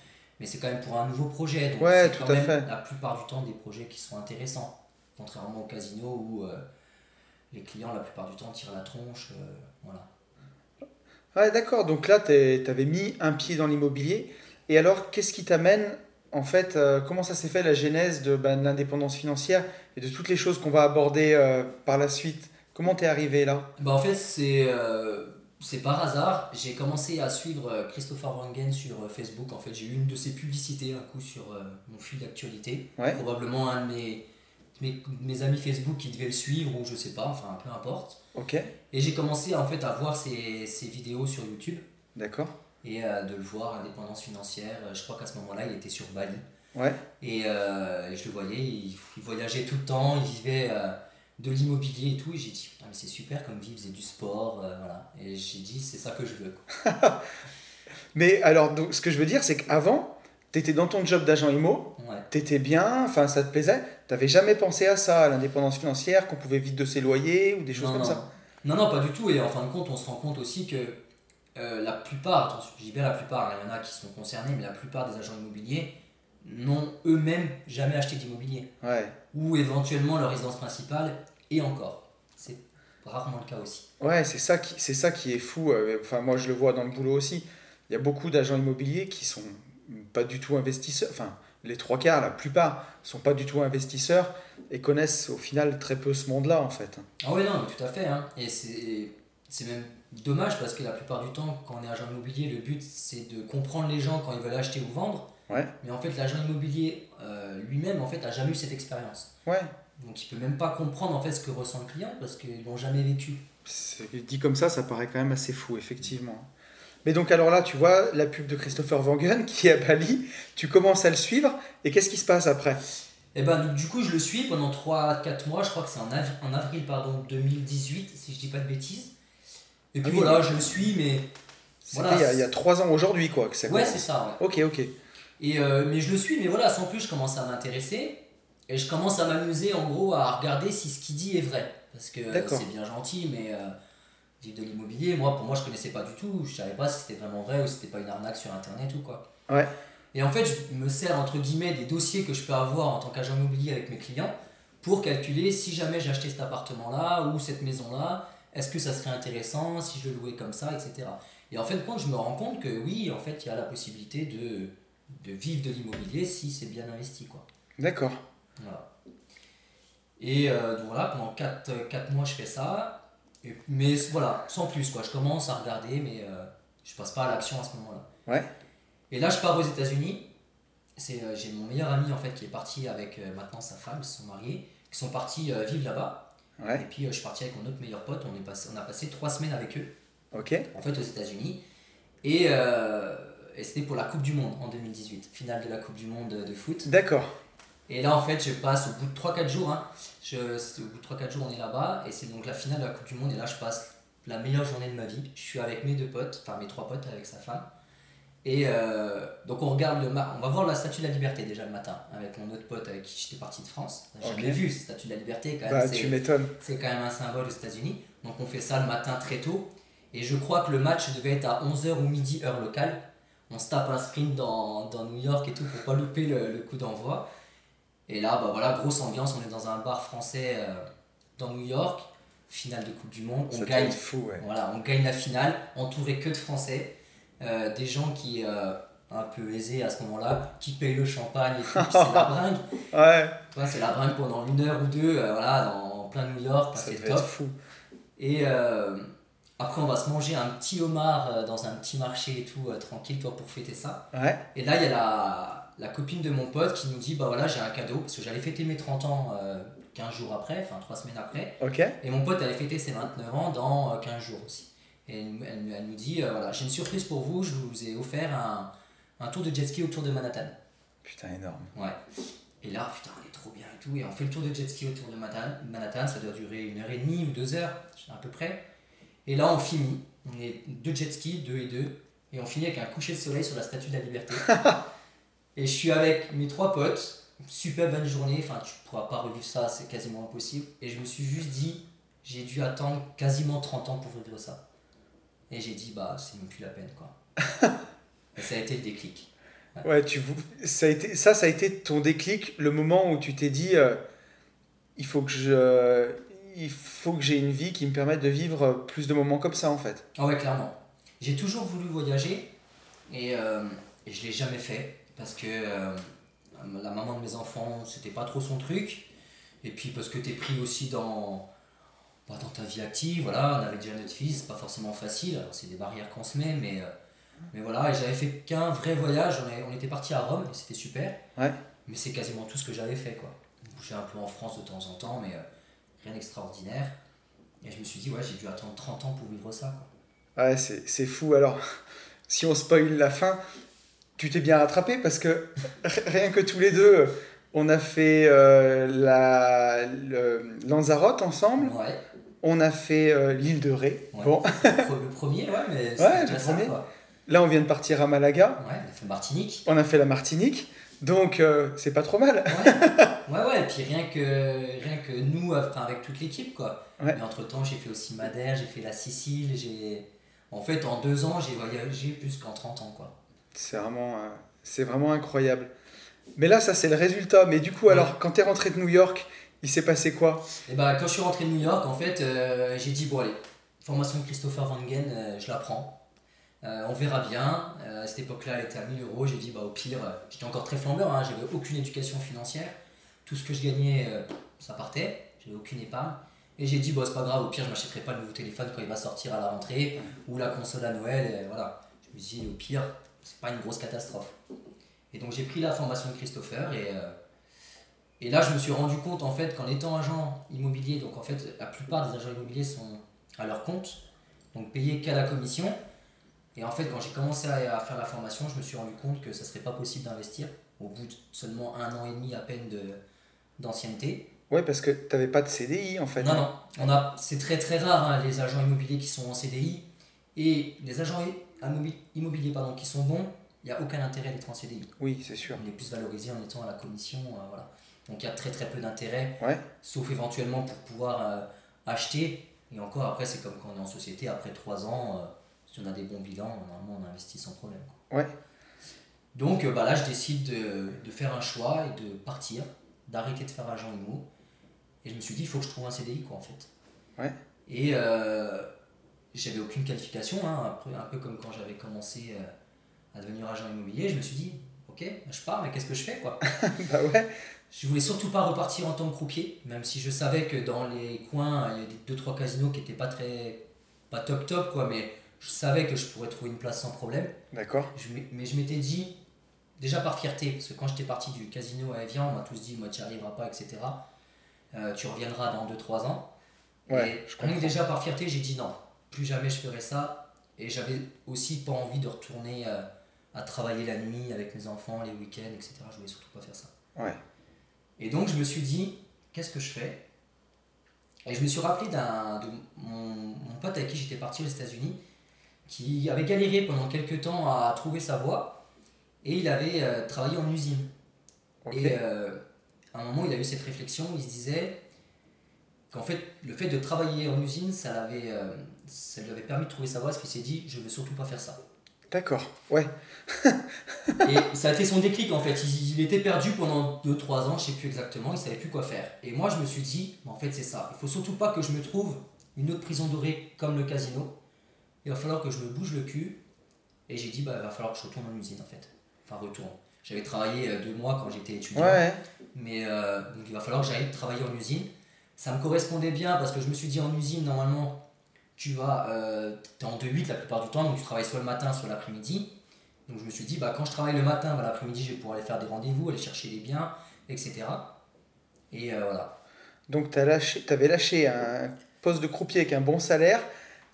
Mais c'est quand même pour un nouveau projet. Donc ouais, tout à fait. La plupart du temps, des projets qui sont intéressants. Contrairement au casino où euh, les clients, la plupart du temps, tirent la tronche. voilà. Ouais, d'accord. Donc là, tu avais mis un pied dans l'immobilier. Et alors, qu'est-ce qui t'amène, en fait, euh, comment ça s'est fait la genèse de, ben, l'indépendance financière et de toutes les choses qu'on va aborder euh, par la suite? Comment t'es arrivé là? Bah En fait, c'est, euh, c'est par hasard. J'ai commencé à suivre Christopher Wangen sur Facebook. En fait, j'ai eu une de ses publicités un coup sur mon fil d'actualité. Probablement un de mes, mes, mes, amis Facebook qui devait le suivre ou je sais pas, enfin peu importe. Ok. Et j'ai commencé en fait à voir ses, ses vidéos sur YouTube. D'accord et euh, de le voir, indépendance financière. Euh, je crois qu'à ce moment-là, il était sur Bali. Ouais. Et, euh, je le voyais, il, voyageait tout le temps, il vivait de l'immobilier et tout. Et j'ai dit, putain, mais c'est super comme vie, il faisait du sport. voilà. Et j'ai dit, c'est ça que je veux. (laughs) mais alors, donc, ce que je veux dire, c'est qu'avant, tu étais dans ton job d'agent IMO, ouais. tu étais bien, enfin ça te plaisait, tu n'avais jamais pensé à ça, à l'indépendance financière, qu'on pouvait vite de ses loyers ou des choses comme ça? Non, non, pas du tout. Et en fin de compte, on se rend compte aussi que euh, la plupart, attention, je dis bien la plupart, il y en a qui sont concernés, mais la plupart des agents immobiliers n'ont eux-mêmes jamais acheté d'immobilier. Ou éventuellement leur résidence principale, et encore. C'est rarement le cas aussi. Ouais, c'est ça, qui, c'est ça qui est fou. Euh, enfin, moi, je le vois dans le boulot aussi. Il y a beaucoup d'agents immobiliers qui sont pas du tout investisseurs. Enfin, les trois quarts, la plupart, sont pas du tout investisseurs et connaissent au final très peu ce monde-là, en fait. Ah oui, non, tout à fait. Hein. Et c'est, c'est même dommage parce que la plupart du temps, quand on est agent immobilier, le but c'est de comprendre les gens quand ils veulent acheter ou vendre. Mais en fait, l'agent immobilier euh, lui-même en fait a jamais eu cette expérience. Ouais. Donc il peut même pas comprendre en fait ce que ressent le client parce qu'ils l'ont jamais vécu. Dit comme ça, ça paraît quand même assez fou, effectivement. Mais donc alors là, tu vois la pub de Christopher Wangen qui est à Bali, tu commences à le suivre, et qu'est-ce qui se passe après? Et eh ben, du coup, je le suis pendant 3-4 mois, je crois que c'est en, en, avril pardon, 2018, si je dis pas de bêtises. Et puis voilà, je le suis, mais. Voilà, il, y a, il y a trois ans aujourd'hui, quoi. Que ça ouais, c'est ça. Ok, ok. Et, euh, mais je le suis, mais voilà, sans plus, je commence à m'intéresser. Et je commence à m'amuser, en gros, à regarder si ce qu'il dit est vrai. Parce que c'est bien gentil, mais euh, vivre de l'immobilier, moi, pour moi, je connaissais pas du tout. Je savais pas si c'était vraiment vrai ou si c'était pas une arnaque sur Internet ou quoi. Ouais. Et en fait, je me sers, entre guillemets, des dossiers que je peux avoir en tant qu'agent immobilier avec mes clients pour calculer si jamais j'achetais cet appartement-là ou cette maison-là est-ce que ça serait intéressant si je le louais comme ça, etc. Et en fin de compte, je me rends compte que oui, en fait, il y a la possibilité de, de vivre de l'immobilier si c'est bien investi. quoi. D'accord. Voilà. Et euh, donc voilà, pendant 4, 4 mois, je fais ça. Et- mais voilà, sans plus, quoi. Je commence à regarder, mais euh, je passe pas à l'action à ce moment-là. Ouais. Et là, je pars aux États-Unis. C'est, euh, j'ai mon meilleur ami en fait qui est parti avec euh, maintenant sa femme, ils se sont mariés, qui sont partis euh, vivre là-bas. Et puis je suis parti avec mon autre meilleur pote, on, est passé, on a passé trois semaines avec eux, Ok. en fait aux États-Unis. Et, et c'était pour la Coupe du Monde en 2018, finale de la Coupe du Monde de, de foot. D'accord. Et là en fait, je passe au bout de 3-4 jours, hein, je, au bout de 3-4 jours, on est là-bas, et c'est donc la finale de la Coupe du Monde, et là je passe la meilleure journée de ma vie. Je suis avec mes deux potes, enfin mes trois potes avec sa femme. Et euh, donc on regarde le on va voir la statue de la liberté déjà le matin avec mon autre pote avec qui j'étais parti de France. J'ai Ok. jamais vu cette statue de la liberté quand même. Bah, c'est- tu m'étonnes. c'est quand même un symbole aux États-Unis. Donc on fait ça le matin très tôt. Et je crois que le match devait être à 11h ou midi heure locale. On se tape un sprint dans, dans New York et tout pour pas louper le, le coup d'envoi. Et là, bah voilà, grosse ambiance. On est dans un bar français euh, dans New York. Finale de Coupe du Monde. On Ça gagne fou, ouais. voilà, on gagne la finale, entouré que de Français, euh, des gens qui, euh, un peu aisés à ce moment-là, qui payent le champagne et tout, c'est la (laughs) bringue. Ouais. Ouais, c'est la bringue pendant une heure ou deux, euh, voilà, dans, en plein New York, c'est top. être fou. Et après, on va se manger un petit homard dans un petit marché et tout, tranquille, toi, pour fêter ça. Ouais. Et là, il y a la, la copine de mon pote qui nous dit, bah voilà, j'ai un cadeau, parce que j'allais fêter mes 30 ans euh, 15 jours après, enfin 3 semaines après. Et mon pote allait fêter ses 29 ans dans euh, 15 jours aussi. Et elle, elle- elle nous dit euh, voilà, j'ai une surprise pour vous, je vous ai offert un, un tour de jet ski autour de Manhattan. Putain, énorme. Ouais. Et là, putain, on est trop bien et tout. Et on fait le tour de jet ski autour de Manhattan, Manhattan ça doit durer une heure et demie ou deux heures, à peu près. Et là, on finit. On est deux jet skis, deux et deux. Et on finit avec un coucher de soleil sur la statue de la liberté. (laughs) et je suis avec mes trois potes. Super bonne journée. Enfin, tu pourras pas revivre ça, c'est quasiment impossible. Et je me suis juste dit, j'ai dû attendre quasiment 30 ans pour vivre ça. Et j'ai dit, bah, c'est même plus la peine, quoi. (laughs) et ça a été le déclic. Ouais, tu vou- ça a été ça ça a été ton déclic, le moment où tu t'es dit euh, il faut que je il faut que j'ai une vie qui me permette de vivre plus de moments comme ça en fait. Ah ouais, clairement. J'ai toujours voulu voyager et, euh, et je l'ai jamais fait parce que euh, la maman de mes enfants, c'était pas trop son truc. Et puis parce que tu es pris aussi dans, bah, dans ta vie active, voilà, on avait déjà notre fils, c'est pas forcément facile, alors c'est des barrières qu'on se met, mais, euh, mais voilà, et j'avais fait qu'un vrai voyage, on, est- on était parti à Rome et c'était super. Ouais. Mais c'est quasiment tout ce que j'avais fait, quoi. Je bougeais un peu en France de temps en temps, mais euh, rien d'extraordinaire. Et je me suis dit, ouais, j'ai dû attendre 30 ans pour vivre ça, quoi. Ouais, c'est c'est fou. Alors, (laughs) si on spoil la fin, tu t'es bien rattrapé parce que rien que tous les deux, on a fait euh, la, le Lanzarote ensemble, Ouais. on a fait euh, l'île de Ré. Ouais. Bon, Le pre- le premier, ouais, mais (laughs) Ouais, c'est le déjà ça, premier. quoi. là on vient de partir à Malaga, Ouais, on a fait Martinique. on a fait la Martinique, donc euh, c'est pas trop mal. Ouais, (laughs) ouais, ouais, et puis rien que, rien que nous, enfin, avec toute l'équipe, quoi. Ouais. Mais entre temps, j'ai fait aussi Madère, j'ai fait la Sicile, j'ai. En fait, en deux ans, j'ai voyagé plus qu'en 30 ans, quoi. C'est vraiment, euh, c'est vraiment incroyable. Mais là, ça c'est le résultat. Mais du coup, Ouais. alors, quand t'es rentré de New York, il s'est passé quoi? Et bah, quand je suis rentré de New York, en fait, euh, j'ai dit, bon, allez, formation de Christopher Van Gen, euh, je la prends. Euh, on verra bien. À cette époque-là, elle était à 1000 euros. J'ai dit, bah, au pire, j'étais encore très flambeur, hein, j'avais aucune éducation financière. Tout ce que je gagnais, ça partait. J'avais aucune épargne. Et j'ai dit, bon, c'est pas grave, au pire, je m'achèterai pas le nouveau téléphone quand il va sortir à la rentrée ou la console à Noël. Et voilà. Je me suis dit, au pire, c'est pas une grosse catastrophe. Et donc, j'ai pris la formation de Christopher et. euh, et là, je me suis rendu compte, en fait, qu'en étant agent immobilier, donc en fait, la plupart des agents immobiliers sont à leur compte, donc payés qu'à la commission. Et en fait, quand j'ai commencé à, à faire la formation, je me suis rendu compte que ça serait pas possible d'investir au bout de seulement un an et demi à peine de, d'ancienneté. Ouais, parce que t'avais pas de CDI en fait. Non, non, on a, c'est très très rare hein, les agents immobiliers qui sont en CDI. Et les agents immobiliers pardon, qui sont bons, il n'y a aucun intérêt d'être en CDI. Oui, c'est sûr. On est plus valorisé en étant à la commission. euh, voilà. Donc il y a très très peu d'intérêt, Ouais. sauf éventuellement pour pouvoir euh, acheter. Et encore après, c'est comme quand on est en société, après 3 ans, euh, si on a des bons bilans, normalement on investit sans problème. quoi. Ouais. Donc bah, là, je décide de, de faire un choix et de partir, d'arrêter de faire agent immo. Et je me suis dit, il faut que je trouve un CDI quoi en fait. Ouais. Et, j'avais aucune qualification, hein, un, peu, comme quand j'avais commencé euh, à devenir agent immobilier. Je me suis dit, ok, je pars, mais qu'est-ce que je fais quoi? (laughs) Bah ouais. Je voulais surtout pas repartir en tant que croupier, même si je savais que dans les coins, il y a deux trois casinos qui étaient pas très pas top top quoi, mais je savais que je pourrais trouver une place sans problème. D'accord. mais je m'étais dit, déjà par fierté, parce que quand j'étais parti du casino à Evian, on m'a tous dit, moi tu n'y arriveras pas, etc. Euh, tu reviendras dans 2-3 ans. Ouais, et je déjà par fierté, j'ai dit non, plus jamais je ferai ça. Et j'avais aussi pas envie de retourner euh, à travailler la nuit avec mes enfants, les week-ends, etc. Je voulais surtout pas faire ça. Ouais. Et donc je me suis dit, qu'est-ce que je fais? Et je me suis rappelé d'un, de mon, pote avec qui j'étais parti aux États-Unis, qui avait galéré pendant quelques temps à trouver sa voie, et il avait euh, travaillé en usine. Et euh, à un moment, il a eu cette réflexion, il se disait qu'en fait, le fait de travailler en usine, ça, l'avait, euh, ça lui avait permis de trouver sa voie, parce qu'il s'est dit, je ne veux surtout pas faire ça. D'accord, ouais. (laughs) et ça a été son déclic en fait. Il, était perdu pendant 2-3 ans, je sais plus exactement, il savait plus quoi faire. Et moi je me suis dit, en fait c'est ça, il faut surtout pas que je me trouve une autre prison dorée comme le casino. Il va falloir que je me bouge le cul. Et j'ai dit, bah il va falloir que je retourne en usine en fait. Enfin retourne. J'avais travaillé euh, deux mois quand j'étais étudiant. Ouais. Mais euh, donc il va falloir que j'aille travailler en usine. Ça me correspondait bien parce que je me suis dit en usine normalement tu vas, euh, es en 2-8 la plupart du temps, donc tu travailles soit le matin, soit l'après-midi. Donc je me suis dit, bah, quand je travaille le matin, bah, l'après-midi, je vais pouvoir aller faire des rendez-vous, aller chercher les biens, etc. Et euh, voilà. Donc tu avais lâché un poste de croupier avec un bon salaire,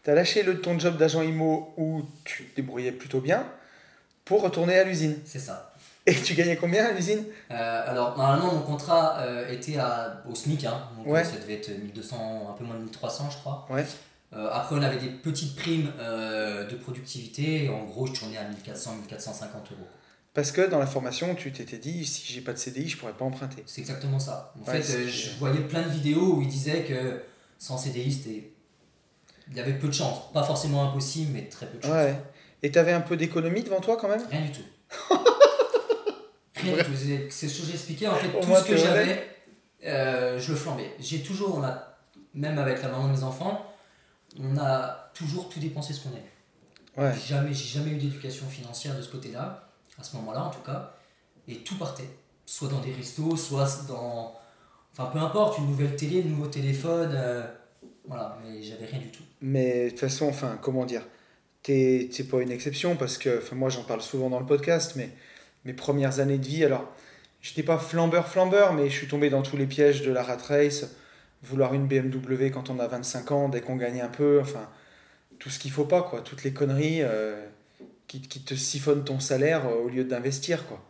tu as lâché le, ton job d'agent IMO où tu te débrouillais plutôt bien pour retourner à l'usine. C'est ça. Et tu gagnais combien à l'usine? Euh, Alors, normalement, mon contrat euh, était à, au SMIC, hein, donc ça devait être 1200, un peu moins de 1300, je crois. Ouais. Euh, après, on avait des petites primes de productivité. en gros, je tournais à 1400-1450 euros. Parce que dans la formation, tu t'étais dit, si j'ai pas de CDI, je pourrais pas emprunter. C'est exactement ça. En fait, je voyais plein de vidéos où ils disaient que sans CDI, c'était... il y avait peu de chance. Pas forcément impossible, mais très peu de chance. Et tu avais un peu d'économie devant toi quand même? Rien du tout. (laughs) C'est ce que j'ai expliqué. En fait, tout ce que j'avais, je le flambais. J'ai toujours, on a, même avec la maman de mes enfants, on a toujours tout dépensé ce qu'on a Ouais. Jamais, j'ai jamais eu d'éducation financière de ce côté-là, à ce moment-là en tout cas, et tout partait. Soit dans des restos, soit dans. Enfin, peu importe, une nouvelle télé, un nouveau téléphone, euh, voilà, mais j'avais rien du tout. Mais de toute façon, enfin, comment dire? T'es pas une exception parce que, enfin, moi j'en parle souvent dans le podcast, mais mes premières années de vie, alors, j'étais pas flambeur, flambeur, mais je suis tombé dans tous les pièges de la rat race. Vouloir une BMW quand on a 25 ans, dès qu'on gagne un peu, enfin, tout ce qu'il faut pas, quoi, toutes les conneries euh, qui, qui, te siphonnent ton salaire euh, au lieu d'investir, quoi.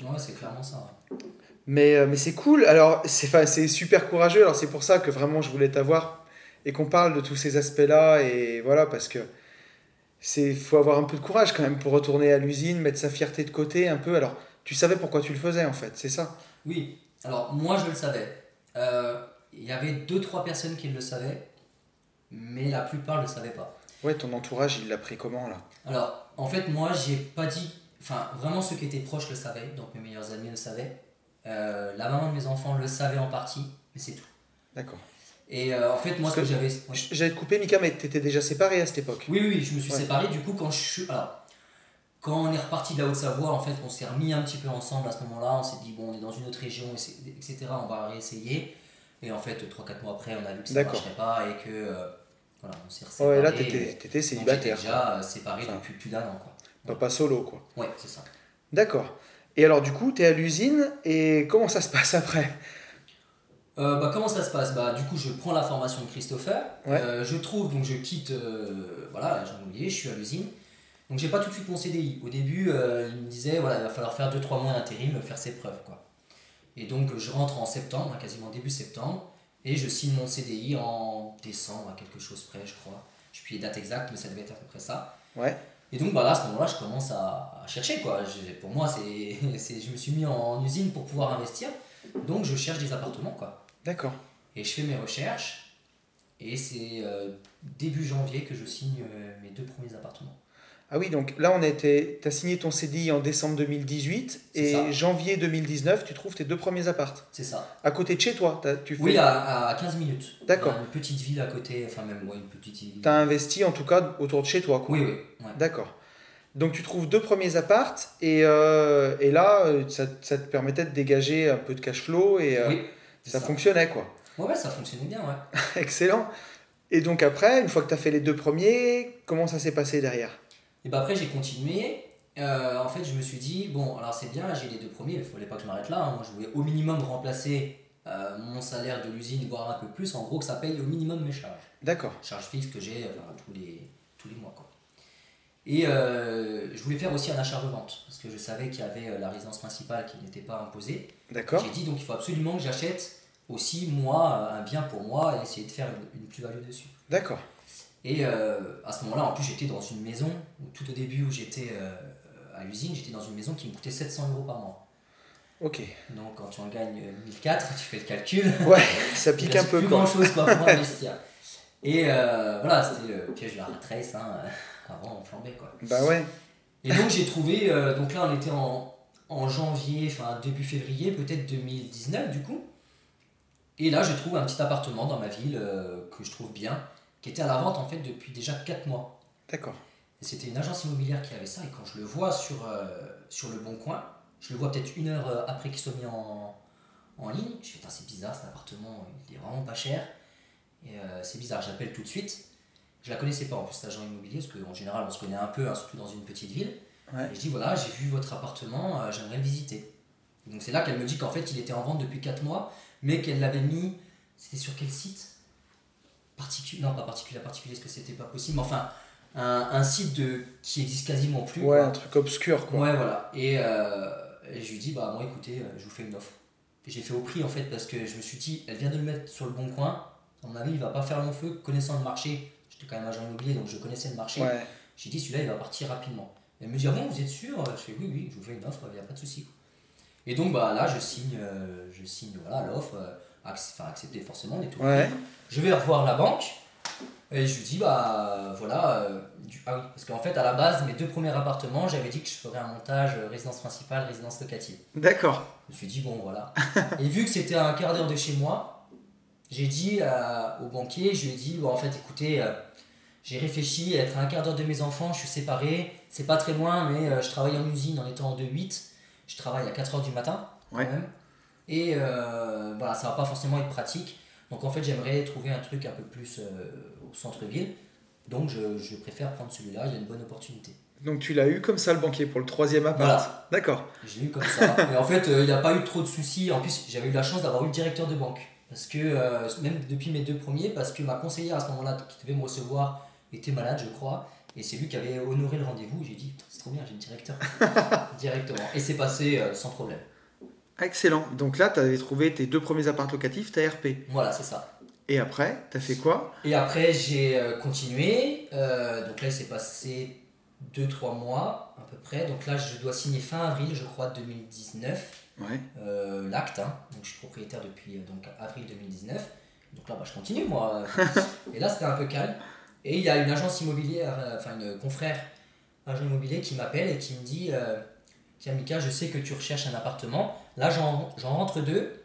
Ouais, c'est clairement ça. Mais, euh, mais c'est cool, alors c'est super courageux, alors c'est pour ça que vraiment je voulais t'avoir et qu'on parle de tous ces aspects-là, et voilà, parce que c'est faut avoir un peu de courage quand même pour retourner à l'usine, mettre sa fierté de côté un peu. Alors, tu savais pourquoi tu le faisais en fait, c'est ça? Oui, alors moi je le savais. Euh, il y avait deux, trois personnes qui le savaient, mais la plupart ne le savaient pas. Ouais, ton entourage, il l'a pris comment là? Alors, en fait, moi, j'ai pas dit. Enfin, vraiment, ceux qui étaient proches le savaient, donc mes meilleurs amis le savaient. Euh, la maman de mes enfants le savait en partie, mais c'est tout. D'accord. Et euh, en fait, moi, ce que, j'avais. J'allais te couper, Mika, mais tu étais déjà séparé à cette époque. Oui, oui, je me suis séparé. Du coup, quand je suis. Alors, quand on est reparti de la Haute-Savoie, en fait, on s'est remis un petit peu ensemble à ce moment-là. On s'est dit, bon, on est dans une autre région, etc. On va réessayer. Et en fait, 3-4 mois après, on a vu que ça ne marcherait pas et que euh, voilà, on s'est séparés. Ouais, là, t'étais célibataire. déjà euh, séparé depuis plus d'un an. Quoi. Papa solo, quoi. Ouais, c'est ça. D'accord. Et alors, du coup, tu es à l'usine et comment ça se passe après? Euh, bah, comment ça se passe? Bah, Du coup, je prends la formation de Christopher. je trouve, donc je quitte voilà, j'ai je suis à l'usine. Donc, j'ai pas tout de suite mon CDI. Au début, il me disait voilà, il va falloir faire 2-3 mois d'intérim, faire ses preuves. Quoi. Et donc je rentre en septembre, quasiment début septembre, et je signe mon CDI en décembre, à quelque chose près, je crois. Je sais plus les dates exactes, mais ça devait être à peu près ça. Ouais. Et donc bah là, à ce moment-là, je commence à, chercher. Quoi. pour moi, (laughs) c'est, je me suis mis en, usine pour pouvoir investir. Donc je cherche des appartements. Quoi. D'accord. Et je fais mes recherches. Et c'est euh, début janvier que je signe euh, mes deux premiers appartements. Ah oui, donc là, on était, tu as signé ton CDI en décembre 2018 et janvier 2019, tu trouves tes deux premiers appartes. C'est ça. À côté de chez toi tu fais... Oui, à, à 15 minutes. D'accord. Une petite ville à côté, enfin même une petite ville. Tu as investi en tout cas autour de chez toi, quoi. Oui, oui. D'accord. Donc tu trouves deux premiers appartes et, euh, et là, ça, ça, te permettait de dégager un peu de cash flow et euh, ça, fonctionnait, quoi. Ouais, ça fonctionnait bien, ouais. (laughs) Excellent. Et donc après, une fois que tu as fait les deux premiers, comment ça s'est passé derrière? Et ben après, j'ai continué. Euh, en fait, je me suis dit, bon, alors c'est bien, j'ai les deux premiers, il ne fallait pas que je m'arrête là. Hein. Moi, je voulais au minimum remplacer euh, mon salaire de l'usine, voire un peu plus. En gros, que ça paye au minimum mes charges. D'accord. Charges fixes que j'ai tous, les, tous les mois. Quoi. Et euh, je voulais faire aussi un achat-revente, parce que je savais qu'il y avait la résidence principale qui n'était pas imposée. D'accord. J'ai dit, donc il faut absolument que j'achète aussi, moi, un bien pour moi et essayer de faire une, plus-value dessus. D'accord. Et euh, à ce moment-là, en plus, j'étais dans une maison, tout au début où j'étais euh, à l'usine, j'étais dans une maison qui me coûtait 700 euros par mois. Ok. Donc quand tu en gagnes 1004, tu fais le calcul. Ouais, ça (laughs) pique un peu. plus grand chose pour (laughs) investir. Et euh, voilà, c'était le piège de la retrace, hein, avant on flambait quoi. Bah ouais. Et donc j'ai trouvé, donc là on était en, en janvier, enfin début février, peut-être 2019 du coup. Et là, je trouve un petit appartement dans ma ville euh, que je trouve bien, qui était à la vente en fait depuis déjà 4 mois. D'accord. Et c'était une agence immobilière qui avait ça, et quand je le vois sur, euh, sur le bon coin, je le vois peut-être une heure euh, après qu'il soit mis en, en ligne, je fais, c'est bizarre, cet appartement, il est vraiment pas cher. Et c'est bizarre, j'appelle tout de suite. Je la connaissais pas en plus, cet agent immobilier, parce qu'en général, on se connaît un peu, hein, surtout dans une petite ville. Et je dis, voilà, j'ai vu votre appartement, j'aimerais le visiter. donc c'est là qu'elle me dit qu'en fait, il était en vente depuis 4 mois mais qu'elle l'avait mis. C'était sur quel site? Particulier Non, pas particulier, particulier, parce que c'était pas possible. Mais enfin, un, un, site de, qui existe quasiment plus. Ouais, un truc obscur, quoi. Ouais, voilà. Et, euh, et je lui dis, bah, moi, écoutez, euh, je vous fais une offre. J'ai fait au prix, en fait, parce que je me suis dit, elle vient de le mettre sur le bon coin. À mon avis, il va pas faire long feu, connaissant le marché. J'étais quand même agent immobilier, donc je connaissais le marché. J'ai dit, celui-là, il va partir rapidement. Elle me dit, ah bon, vous êtes sûr? Je fais, oui, oui, je vous fais une offre, il n'y a pas de souci. Et donc bah, là, je signe, euh, je signe voilà, l'offre, euh, enfin forcément, on est tout Je vais revoir la banque et je lui dis, bah voilà, euh, ah oui, parce qu'en fait, à la base, mes deux premiers appartements, j'avais dit que je ferais un montage résidence principale, résidence locative. D'accord. Je me suis dit, bon voilà. et vu que c'était à un quart d'heure de chez moi, j'ai dit au banquier, je lui ai dit, bon, en fait, écoutez, j'ai réfléchi à être à un quart d'heure de mes enfants, je suis séparé, c'est pas très loin, mais je travaille en usine en étant en 2-8 je travaille à 4h du matin quand même. Et euh, voilà, ça va pas forcément être pratique. Donc en fait, j'aimerais trouver un truc un peu plus euh, au centre-ville. Donc je, je, préfère prendre celui-là, il y a une bonne opportunité. Donc tu l'as eu comme ça le banquier pour le troisième appart voilà. D'accord. Je l'ai eu comme ça. Et en fait, euh, il n'y a pas eu trop de soucis. En plus, j'avais eu la chance d'avoir eu le directeur de banque. Parce que, même depuis mes deux premiers, parce que ma conseillère à ce moment-là qui devait me recevoir était malade, je crois. Et c'est lui qui avait honoré le rendez-vous. J'ai dit, c'est trop bien, j'ai le directeur. (laughs) Directement. Et c'est passé euh, sans problème. Excellent. Donc là, tu avais trouvé tes deux premiers appartements locatifs, ta RP. Voilà, c'est ça. Et après, tu as fait quoi? Et après, j'ai euh, continué. Euh, donc là, il s'est passé 2-3 mois à peu près. Donc là, je dois signer fin avril, je crois, 2019. Ouais. L'acte. Hein. Donc je suis propriétaire depuis donc, avril 2019. Donc là, bah, je continue, moi. (laughs) Et là, c'était un peu calme. Et il y a une agence immobilière, euh, enfin une confrère agent immobilier qui m'appelle et qui me dit euh, Tiens, Mika, je sais que tu recherches un appartement. Là, j'en rentre deux,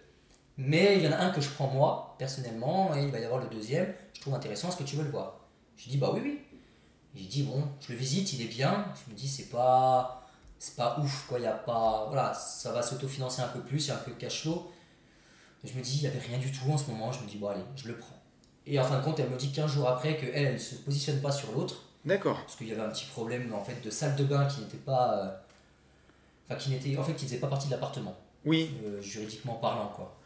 mais il y en a un que je prends moi, personnellement, et il va y avoir le deuxième. Je trouve intéressant, est-ce que tu veux le voir Je dis Bah oui, oui. J'ai dit Bon, je le visite, il est bien. Je me dis C'est pas. C'est pas ouf, quoi. Y a pas. Voilà, ça va s'autofinancer un peu plus, il y a un peu de cash flow. je me dis, il n'y avait rien du tout en ce moment. Je me dis, bon, allez, je le prends. Et en fin de compte, elle me dit 15 jours après qu'elle, elle ne se positionne pas sur l'autre. D'accord. Parce qu'il y avait un petit problème en fait de salle de bain qui n'était pas. Euh, enfin, qui n'était. En fait, qui faisait pas partie de l'appartement. Oui. Euh, juridiquement parlant, quoi.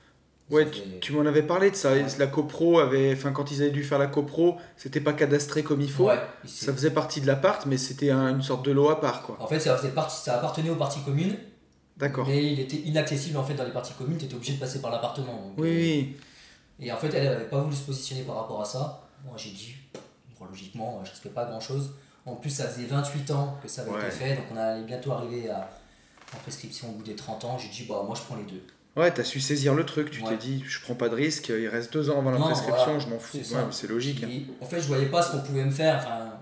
Ouais, tu, m'en avais parlé de ça. La copro avait. Enfin, quand ils avaient dû faire la copro, c'était pas cadastré comme il faut. Ouais, ça faisait partie de l'appart, mais c'était une sorte de lot à part, quoi. En fait, ça, faisait partie, ça appartenait aux parties communes. D'accord. Mais il était inaccessible en fait dans les parties communes, tu étais obligé de passer par l'appartement. Oui, oui. Et en fait, elle n'avait pas voulu se positionner par rapport à ça. Moi, j'ai dit, logiquement, je risquais pas grand chose. En plus, ça faisait 28 ans que ça avait été fait, donc on allait bientôt arriver à, en prescription au bout des 30 ans. J'ai dit, bah, moi, je prends les deux. Ouais, t'as su saisir le truc, tu t'es dit, je prends pas de risque, il reste deux ans avant la prescription, je m'en fous, c'est logique. En fait, je voyais pas ce qu'on pouvait me faire, enfin,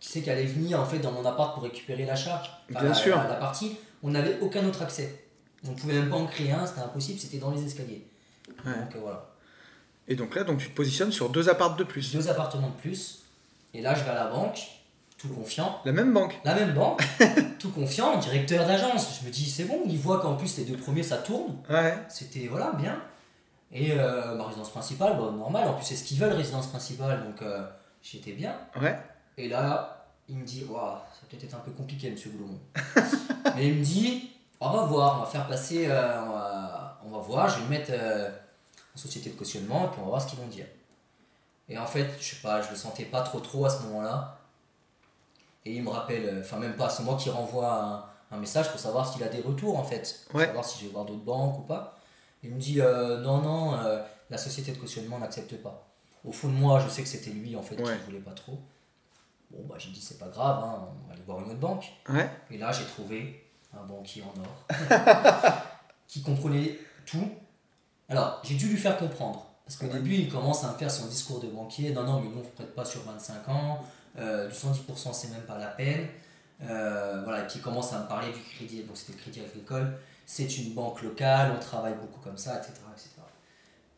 qui c'est qui allait venir en fait dans mon appart pour récupérer l'achat, Bien la, sûr. La, la partie, on n'avait aucun autre accès. On pouvait même pas en créer un, c'était impossible, c'était dans les escaliers. Ouais. Donc euh, voilà. Et donc là, donc tu te positionnes sur deux appartes de plus. Deux appartements de plus. Et là, je vais à la banque, tout confiant. La même banque. La même banque, (laughs) tout confiant, directeur d'agence. Je me dis, c'est bon, il voit qu'en plus les deux premiers ça tourne. Ouais. C'était voilà, bien. Et euh, ma résidence principale, bon, normal, en plus c'est ce qu'ils veulent, résidence principale, donc euh, j'étais bien. Ouais. Et là, il me dit, Waouh, ça peut-être être un peu compliqué, monsieur Goulomon. (laughs) Mais il me dit, on va voir, on va faire passer, euh, on, va, on va voir, je vais le mettre euh, en société de cautionnement, et puis on va voir ce qu'ils vont dire. Et en fait, je sais pas, je le sentais pas trop trop à ce moment-là. Et il me rappelle, euh, enfin même pas, c'est moi qui renvoie un, un message pour savoir s'il a des retours en fait, pour Ouais. savoir si je vais voir d'autres banques ou pas. Il me dit, euh, non, non, euh, la société de cautionnement n'accepte pas. Au fond de moi, je sais que c'était lui en fait Ouais. qui voulait pas trop. Bon, bah j'ai dit, c'est pas grave, hein, on va aller voir une autre banque. Ouais. Et là, j'ai trouvé un banquier en or (laughs) qui comprenait tout. Alors, j'ai dû lui faire comprendre. Parce qu'au début, il commence à me faire son discours de banquier. Non, non, mais nous, on ne prête pas sur 25 ans. Euh, du 110%, c'est même pas la peine. Euh, voilà, et puis il commence à me parler du crédit. Donc, c'était le crédit agricole. C'est une banque locale, on travaille beaucoup comme ça, etc. etc.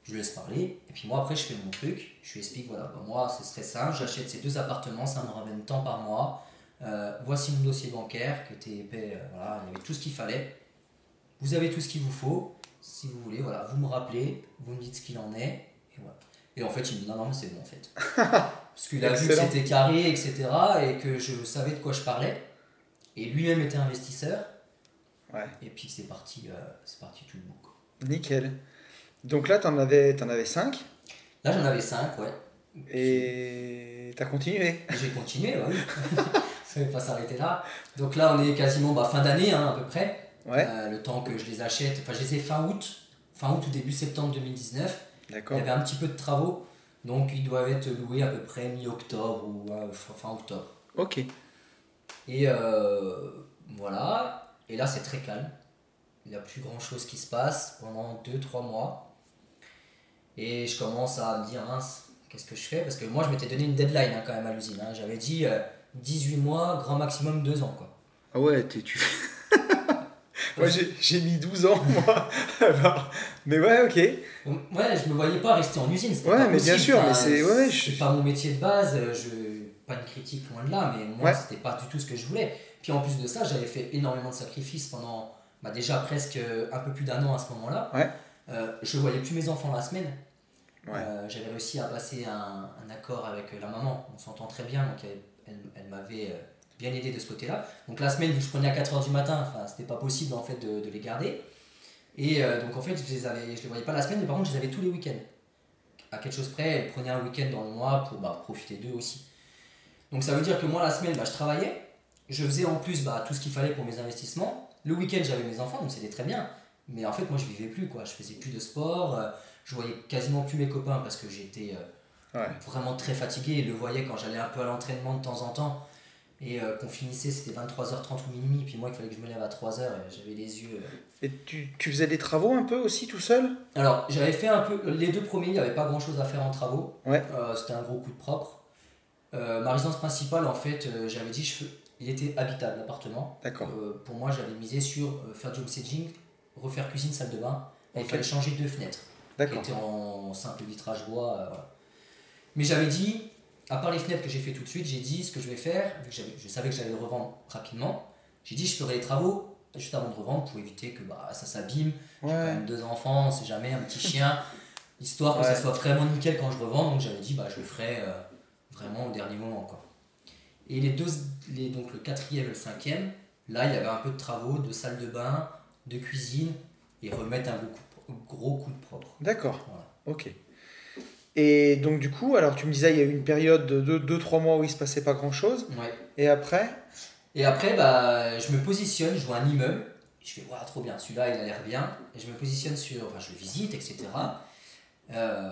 Je laisse parler. Et puis moi, après, je fais mon truc. Je lui explique voilà, bah, moi, ce serait simple. J'achète ces deux appartements, ça me ramène tant par mois. Euh, voici mon dossier bancaire était épais, euh, voilà, il y avait tout ce qu'il fallait. Vous avez tout ce qu'il vous faut. Si vous voulez, voilà, vous me rappelez, vous me dites ce qu'il en est. Et, voilà. Et en fait, il me dit non, non, mais c'est bon en fait. (laughs) Parce qu'il a vu que c'était carré, etc. Et que je savais de quoi je parlais. Et lui-même était investisseur. Ouais. Et puis c'est parti, euh, c'est parti tout le bout. Nickel. Donc là, t'en avais, t'en avais 5 Là, j'en avais 5, ouais. et t'as continué. J'ai continué, bah oui. (laughs) Ça ne va pas s'arrêter là. Donc là, on est quasiment bah, fin d'année, hein, à peu près. Ouais. Euh, le temps que je les achète. Enfin, je les ai fin août, fin août ou début septembre 2019. Il y avait un petit peu de travaux, donc ils doivent être loués à peu près mi-octobre ou euh, fin octobre. Ok. Et euh, voilà. Et là, c'est très calme. Il n'y a plus grand chose qui se passe pendant 2-3 mois. Et je commence à me dire, mince, qu'est-ce que je fais? Parce que moi, je m'étais donné une deadline hein, quand même à l'usine. hein. J'avais dit euh, 18 mois, grand maximum 2 ans. Quoi. Ah ouais, t'es, tu (laughs) Moi, j'ai, j'ai mis 12 ans, moi. (laughs) Alors, mais ouais, ok. Ouais, je me voyais pas rester en usine. Ouais, pas mais bien sûr, Enfin, mais c'est- ouais, je- pas mon métier de base. euh, Je pas une critique loin de là, mais moi Ouais. c'était pas du tout ce que je voulais. Puis en plus de ça, j'avais fait énormément de sacrifices pendant bah, déjà presque un peu plus d'un an à ce moment-là. Ouais. Euh, je voyais plus mes enfants la semaine. Ouais. Euh, j'avais réussi à passer un, un accord avec la maman. On s'entend très bien, donc elle, elle, elle m'avait euh, bien aidé de ce côté-là. Donc la semaine, je prenais à 4h du matin, enfin c'était pas possible en fait de, de les garder. Et euh, donc en fait, je les, avais, je les voyais pas la semaine, mais par contre, je les avais tous les week-ends. À quelque chose près, elles prenaient un week-end dans le mois pour bah, profiter d'eux aussi. Donc ça veut dire que moi, la semaine, bah, je travaillais. Je faisais en plus bah, tout ce qu'il fallait pour mes investissements. Le week-end, j'avais mes enfants, donc c'était très bien. Mais en fait, moi, je vivais plus, quoi. Je faisais plus de sport. euh, je voyais quasiment plus mes copains parce que j'étais euh, Ouais. vraiment très fatigué. Ils le voyaient quand j'allais un peu à l'entraînement de temps en temps. Et euh, qu'on finissait, c'était 23h30 ou minuit. Puis moi, il fallait que je me lève à 3h. et J'avais les yeux... euh, Et tu, tu faisais des travaux un peu aussi tout seul? Alors, j'avais fait un peu. Les deux premiers, il n'y avait pas grand chose à faire en travaux. Ouais. Euh, C'était un gros coup de propre. Ma résidence principale, en fait, j'avais dit, je il était habitable, l'appartement. D'accord. Pour moi, j'avais misé sur faire du homestaging, refaire cuisine, salle de bain. Et il fallait changer deux fenêtres qui D'accord. étaient en simple vitrage bois. voilà. Mais j'avais dit, à part les fenêtres que j'ai fait tout de suite, j'ai dit ce que je vais faire, vu que je savais que j'allais le revendre rapidement. J'ai dit, je ferai les travaux juste avant de revendre pour éviter que bah, ça s'abîme j'ai quand même deux enfants, on sait jamais, un petit chien, (laughs) histoire que Ouais. ça soit vraiment nickel quand je revends. Donc j'avais dit, bah, je le ferai euh, vraiment au dernier moment. Quoi. Et les deux, les, donc le quatrième et le cinquième, là il y avait un peu de travaux, de salle de bain, de cuisine et remettre un gros coup, gros coup de propre. D'accord. Voilà. Ok. Et donc du coup, alors tu me disais, il y a eu une période de 2-3 mois où il se passait pas grand-chose. Ouais. Et après? Et après, bah, je me positionne, je vois un immeuble, je fais, waouh, trop bien, celui-là il a l'air bien. Et je me positionne sur, enfin je le visite, etc. Euh,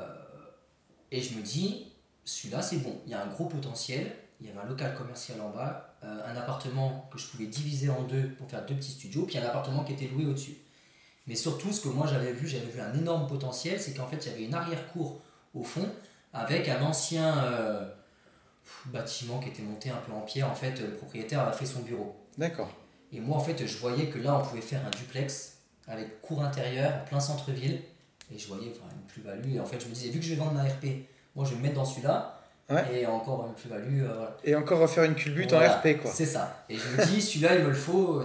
et je me dis, celui-là c'est bon, il y a un gros potentiel, il y avait un local commercial en bas, euh, un appartement que je pouvais diviser en deux pour faire deux petits studios, puis un appartement qui était loué au-dessus. Mais surtout, ce que moi j'avais vu, j'avais vu un énorme potentiel, c'est qu'en fait il y avait une arrière-cour au fond, avec un ancien, euh, bâtiment qui était monté un peu en pierre. En fait, le propriétaire a fait son bureau. D'accord. Et moi, en fait, je voyais que là, on pouvait faire un duplex avec cour intérieure, en plein centre-ville. Et je voyais enfin, une plus-value. Et en fait, je me disais, vu que je vais vendre ma RP, moi, je vais me mettre dans celui-là. Et encore une plus-value. Euh, et encore refaire une culbute en RP, quoi. C'est ça. Et je me dis, celui-là, il me le faut.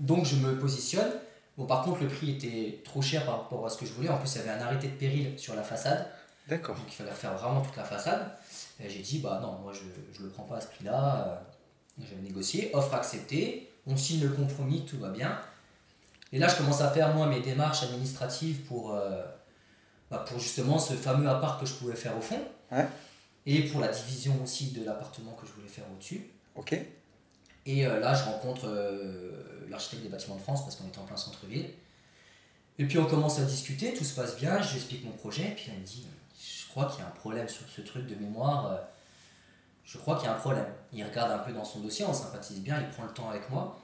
Donc, je me positionne. Bon, par contre, le prix était trop cher par rapport à ce que je voulais. En plus, il y avait un arrêté de péril sur la façade. D'accord. Donc, il fallait refaire vraiment toute la façade. Et j'ai dit, bah non, moi, je ne le prends pas à ce prix-là. J'avais négocié, offre acceptée, on signe le compromis, tout va bien. Et là, je commence à faire, moi, mes démarches administratives pour, euh, bah, pour justement ce fameux appart que je pouvais faire au fond. Et pour la division aussi de l'appartement que je voulais faire au-dessus. Ok. Et euh, là, je rencontre euh, l'architecte des bâtiments de France parce qu'on était en plein centre-ville. Et puis on commence à discuter, tout se passe bien, je lui explique mon projet, et puis elle me dit, crois qu'il y a un problème sur ce truc de mémoire je crois qu'il y a un problème. Il regarde un peu dans son dossier, on sympathise bien, il prend le temps avec moi.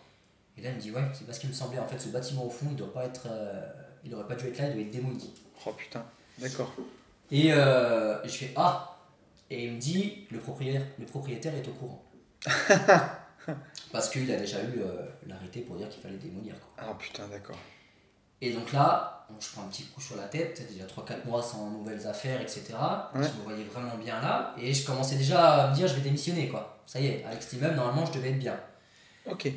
Et là, il me dit, ouais, c'est parce qu'il me semblait, en fait, ce bâtiment au fond, il doit pas être, euh, il aurait pas dû être là, il doit être démoli. Oh putain, d'accord. Et euh, je fais, ah Et il me dit, le propriétaire, le propriétaire est au courant. (laughs) parce qu'il a déjà eu euh, l'arrêté pour dire qu'il fallait démolir. Ah putain, d'accord. Et donc là, je prends un petit coup sur la tête, déjà 3-4 mois sans nouvelles affaires, etc. Je me voyais vraiment bien là. Et je commençais déjà à me dire, je vais démissionner, quoi. Ça y est, avec cet immeuble, normalement, je devais être bien. Ok.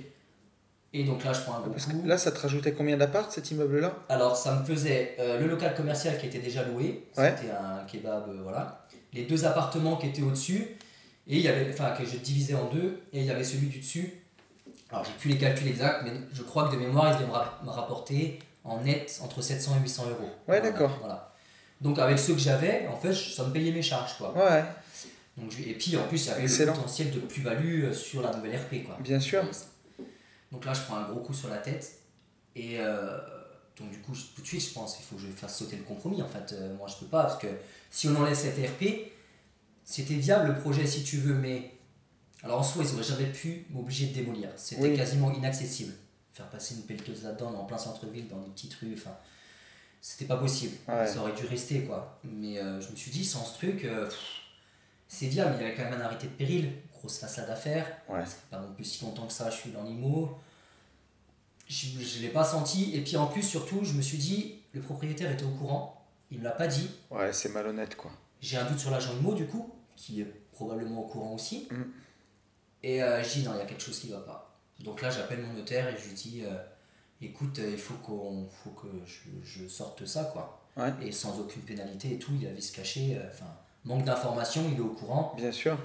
Et donc là, je prends un gros coup. Là, ça te rajoutait combien d'appart, cet immeuble-là? Alors, ça me faisait euh, le local commercial qui était déjà loué. C'était un kebab, euh, voilà. Les deux appartements qui étaient au-dessus. Et il y avait, enfin, que je divisais en deux. Et il y avait celui du dessus. Alors, j'ai plus les calculs exacts, mais je crois que de mémoire, il devait me rapporter en net entre 700 et 800 euros. Ouais, d'accord. Voilà. Donc avec ceux que j'avais, en fait, ça me payait mes charges. Quoi. Ouais. Donc, et puis en plus, il y avait le potentiel de plus-value euh, sur la nouvelle RP. Quoi. Bien sûr. Donc là, je prends un gros coup sur la tête. Et euh, donc du coup, tout de suite, je pense qu'il faut que je fasse sauter le compromis. En fait, euh, moi, je peux pas, parce que si on enlève cette RP, c'était viable le projet si tu veux, mais... Alors en soi, ils auraient jamais pu m'obliger de démolir. C'était quasiment inaccessible faire passer une pelleteuse là-dedans, en plein centre-ville, dans des petites rues, enfin, c'était pas possible. Ça aurait dû rester, quoi. Mais euh, je me suis dit, sans ce truc, euh, c'est viable, il y avait quand même un arrêté de péril, grosse façade à faire. Ouais. pas non plus si longtemps que ça, je suis dans l'IMO. Je ne l'ai pas senti, et puis en plus, surtout, je me suis dit, le propriétaire était au courant, il me l'a pas dit. Ouais, c'est malhonnête, quoi. J'ai un doute sur l'agent IMO, du coup, qui est probablement au courant aussi. Mm. Et euh, je dis, non, il y a quelque chose qui va pas. Donc là, j'appelle mon notaire et je lui dis euh, écoute, euh, il faut, qu'on, faut que je, sorte ça, quoi. Et sans aucune pénalité et tout, il avait se cacher. Euh, enfin, manque d'information, il est au courant. Bien sûr.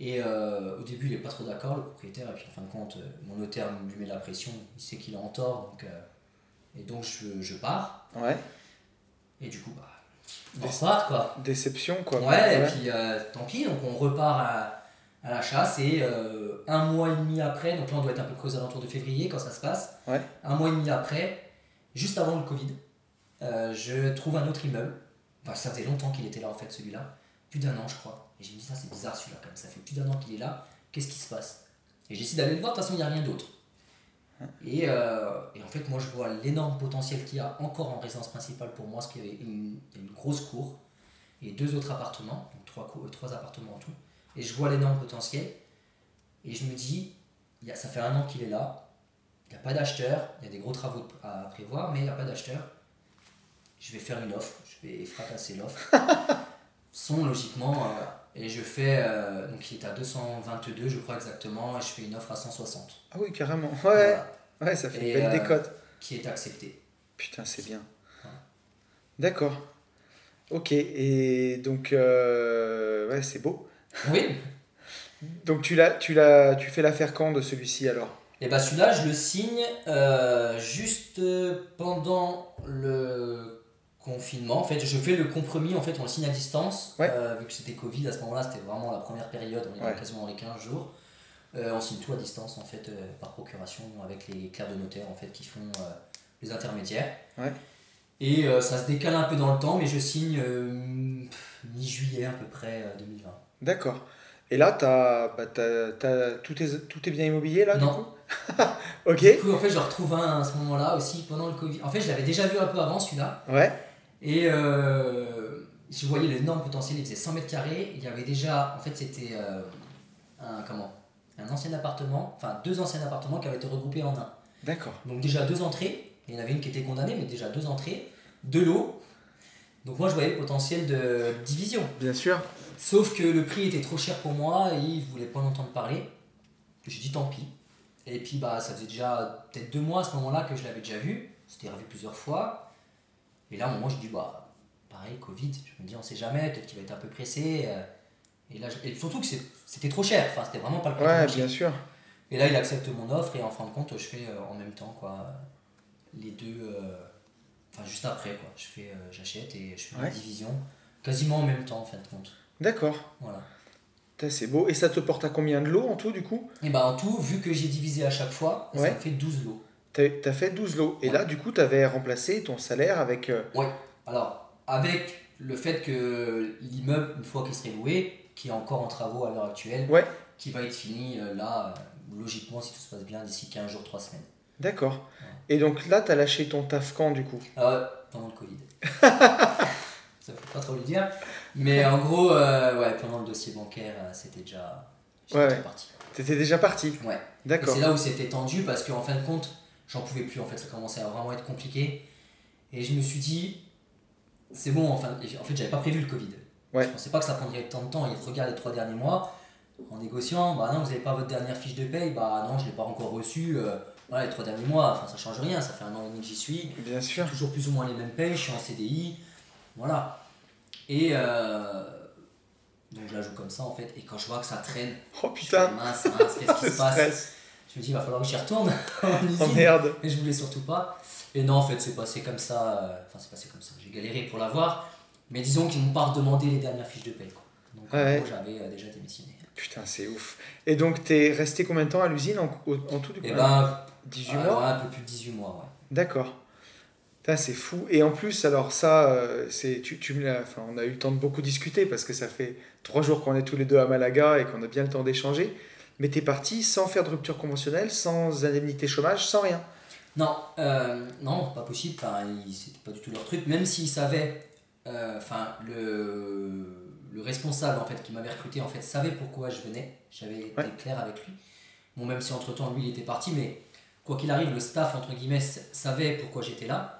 Et au début, il n'est pas trop d'accord, le propriétaire. Et puis en fin de compte, mon notaire lui met la pression, il sait qu'il est en tort. Donc, et donc, je, je pars. Ouais. Et du coup, bah, on repart, quoi. Déception, quoi. Ouais, et puis tant pis, donc on repart à à la chasse et euh, un mois et demi après, donc là on doit être un peu aux alentours de février quand ça se passe, un mois et demi après, juste avant le Covid, euh, je trouve un autre immeuble. Enfin, ça faisait longtemps qu'il était là en fait celui-là, plus d'un an je crois. Et j'ai dit ça c'est bizarre celui-là quand même, ça fait plus d'un an qu'il est là, qu'est-ce qui se passe? Et j'ai décidé d'aller le voir, de toute façon il n'y a rien d'autre. Et, euh, et, en fait moi je vois l'énorme potentiel qu'il y a encore en résidence principale pour moi, parce qu'il y avait une, une, grosse cour et deux autres appartements, donc trois, trois appartements en tout et je vois l'énorme potentiel. Et je me dis, y a, ça fait un an qu'il est là, il n'y a pas d'acheteur, il y a des gros travaux à prévoir, mais il n'y a pas d'acheteur. Je vais faire une offre, je vais fracasser l'offre. (laughs) Son logiquement, euh, et je fais, euh, donc il est à 222 je crois exactement, et je fais une offre à 160. Ah oui, carrément, ouais, ouais ça fait une belle euh, décote. Qui est acceptée. Putain, c'est bien. D'accord. Ok, et donc, ouais, c'est beau. Oui. Donc tu, l'as, tu, l'as, tu fais l'affaire quand de celui-ci alors? Et eh bien celui-là, je le signe euh, juste pendant le confinement. En fait, je fais le compromis, en fait, on le signe à distance. Euh, vu que c'était Covid, à ce moment-là, c'était vraiment la première période, on est quasiment les 15 jours. Euh, on signe tout à distance, en fait, par procuration, avec les clercs de notaire, en fait, qui font les intermédiaires. Et ça se décale un peu dans le temps, mais je signe mi-juillet à peu près 2020. D'accord. Et là, as, bah, tout, est, tout est bien immobilier là Non. Du coup (laughs) ok. Du coup, en fait, je retrouve un à ce moment-là aussi pendant le Covid. En fait, je l'avais déjà vu un peu avant celui-là. Ouais. Et euh, je voyais l'énorme potentiel, il faisait 100 mètres carrés. Il y avait déjà, en fait, c'était euh, un, comment, un ancien appartement, enfin deux anciens appartements qui avaient été regroupés en un. D'accord. Donc déjà deux entrées, il y en avait une qui était condamnée, mais déjà deux entrées, de l'eau. Donc moi je voyais le potentiel de division. Bien sûr. Sauf que le prix était trop cher pour moi et ils voulaient pas en entendre parler. J'ai dit tant pis. Et puis bah ça faisait déjà peut-être deux mois à ce moment-là que je l'avais déjà vu. C'était revu plusieurs fois. Et là, à un moment, je dis bah pareil, Covid. Je me dis on sait jamais, peut-être qu'il va être un peu pressé. euh. Et là, et surtout que c'était trop cher. Enfin, c'était vraiment pas le prix Ouais, bien sûr. et là, il accepte mon offre et en fin de compte, je fais euh, en même temps quoi, les deux. euh, Enfin, juste après quoi. Je fais, j'achète et je fais Ouais. la division quasiment en même temps en fin de compte. D'accord. Voilà. C'est beau. Et ça te porte à combien de lots en tout, du coup? Et bah en tout, vu que j'ai divisé à chaque fois, Ouais. ça me fait 12 lots. T'as as fait 12 lots. Et Ouais. là, du coup, t'avais remplacé ton salaire avec. euh, Ouais. Alors, avec le fait que l'immeuble, une fois qu'il serait loué, qui est encore en travaux à l'heure actuelle, Ouais. qui va être fini euh, là, euh, logiquement, si tout se passe bien, d'ici 15 jours, 3 semaines. D'accord. Et donc là, t'as lâché ton taf quand, du coup? Euh, pendant le Covid. (laughs) ça faut pas trop le dire. Mais en gros, euh, ouais, pendant le dossier bancaire, euh, c'était déjà, Ouais, déjà ouais. parti. T'étais déjà parti Ouais. D'accord. c'est là où c'était tendu parce qu'en fin de compte, j'en pouvais plus. En fait, ça commençait à vraiment être compliqué. Et je me suis dit, c'est bon, enfin, en fait, j'avais pas prévu le Covid. Ouais. Je pensais pas que ça prendrait tant de temps. Et regarde les trois derniers mois, en négociant, bah non, vous n'avez pas votre dernière fiche de paye, bah non, je l'ai pas encore reçue. euh, voilà, les trois derniers mois, enfin, ça change rien, ça fait un an et demi que j'y suis. Bien sûr. Toujours plus ou moins les mêmes payes, je suis en CDI. Voilà. Et euh, donc je la joue comme ça en fait. Et quand je vois que ça traîne, Oh putain mince, mince, qu'est-ce qui se (laughs) passe stress. je me dis, il va falloir que j'y retourne (laughs) en Oh merde Mais je voulais surtout pas. Et non, en fait, c'est passé comme ça. euh, Enfin, c'est passé comme ça. J'ai galéré pour l'avoir. Mais disons qu'ils m'ont pas redemandé les dernières fiches de paye. Quoi. Donc, Ouais. j'avais euh, déjà démissionné. Putain, c'est ouf. Et donc, t'es resté combien de temps à l'usine en, en tout, du coup Et ben, 18 euh, mois? ouais, un peu plus de 18 mois, ouais. D'accord. C'est fou. Et en plus, alors ça, euh, c'est, tu, tu me l'as- enfin, on a eu le temps de beaucoup discuter parce que ça fait trois jours qu'on est tous les deux à Malaga et qu'on a bien le temps d'échanger. Mais t'es parti sans faire de rupture conventionnelle, sans indemnité chômage, sans rien. Non, euh, non, pas possible. Enfin, c'était pas du tout leur truc. Même s'ils savaient, euh, enfin, le, le responsable en fait qui m'avait recruté en fait savait pourquoi je venais. J'avais été Ouais. clair avec lui. Bon, même si entre temps lui il était parti, mais quoi qu'il arrive, le staff entre guillemets savait pourquoi j'étais là.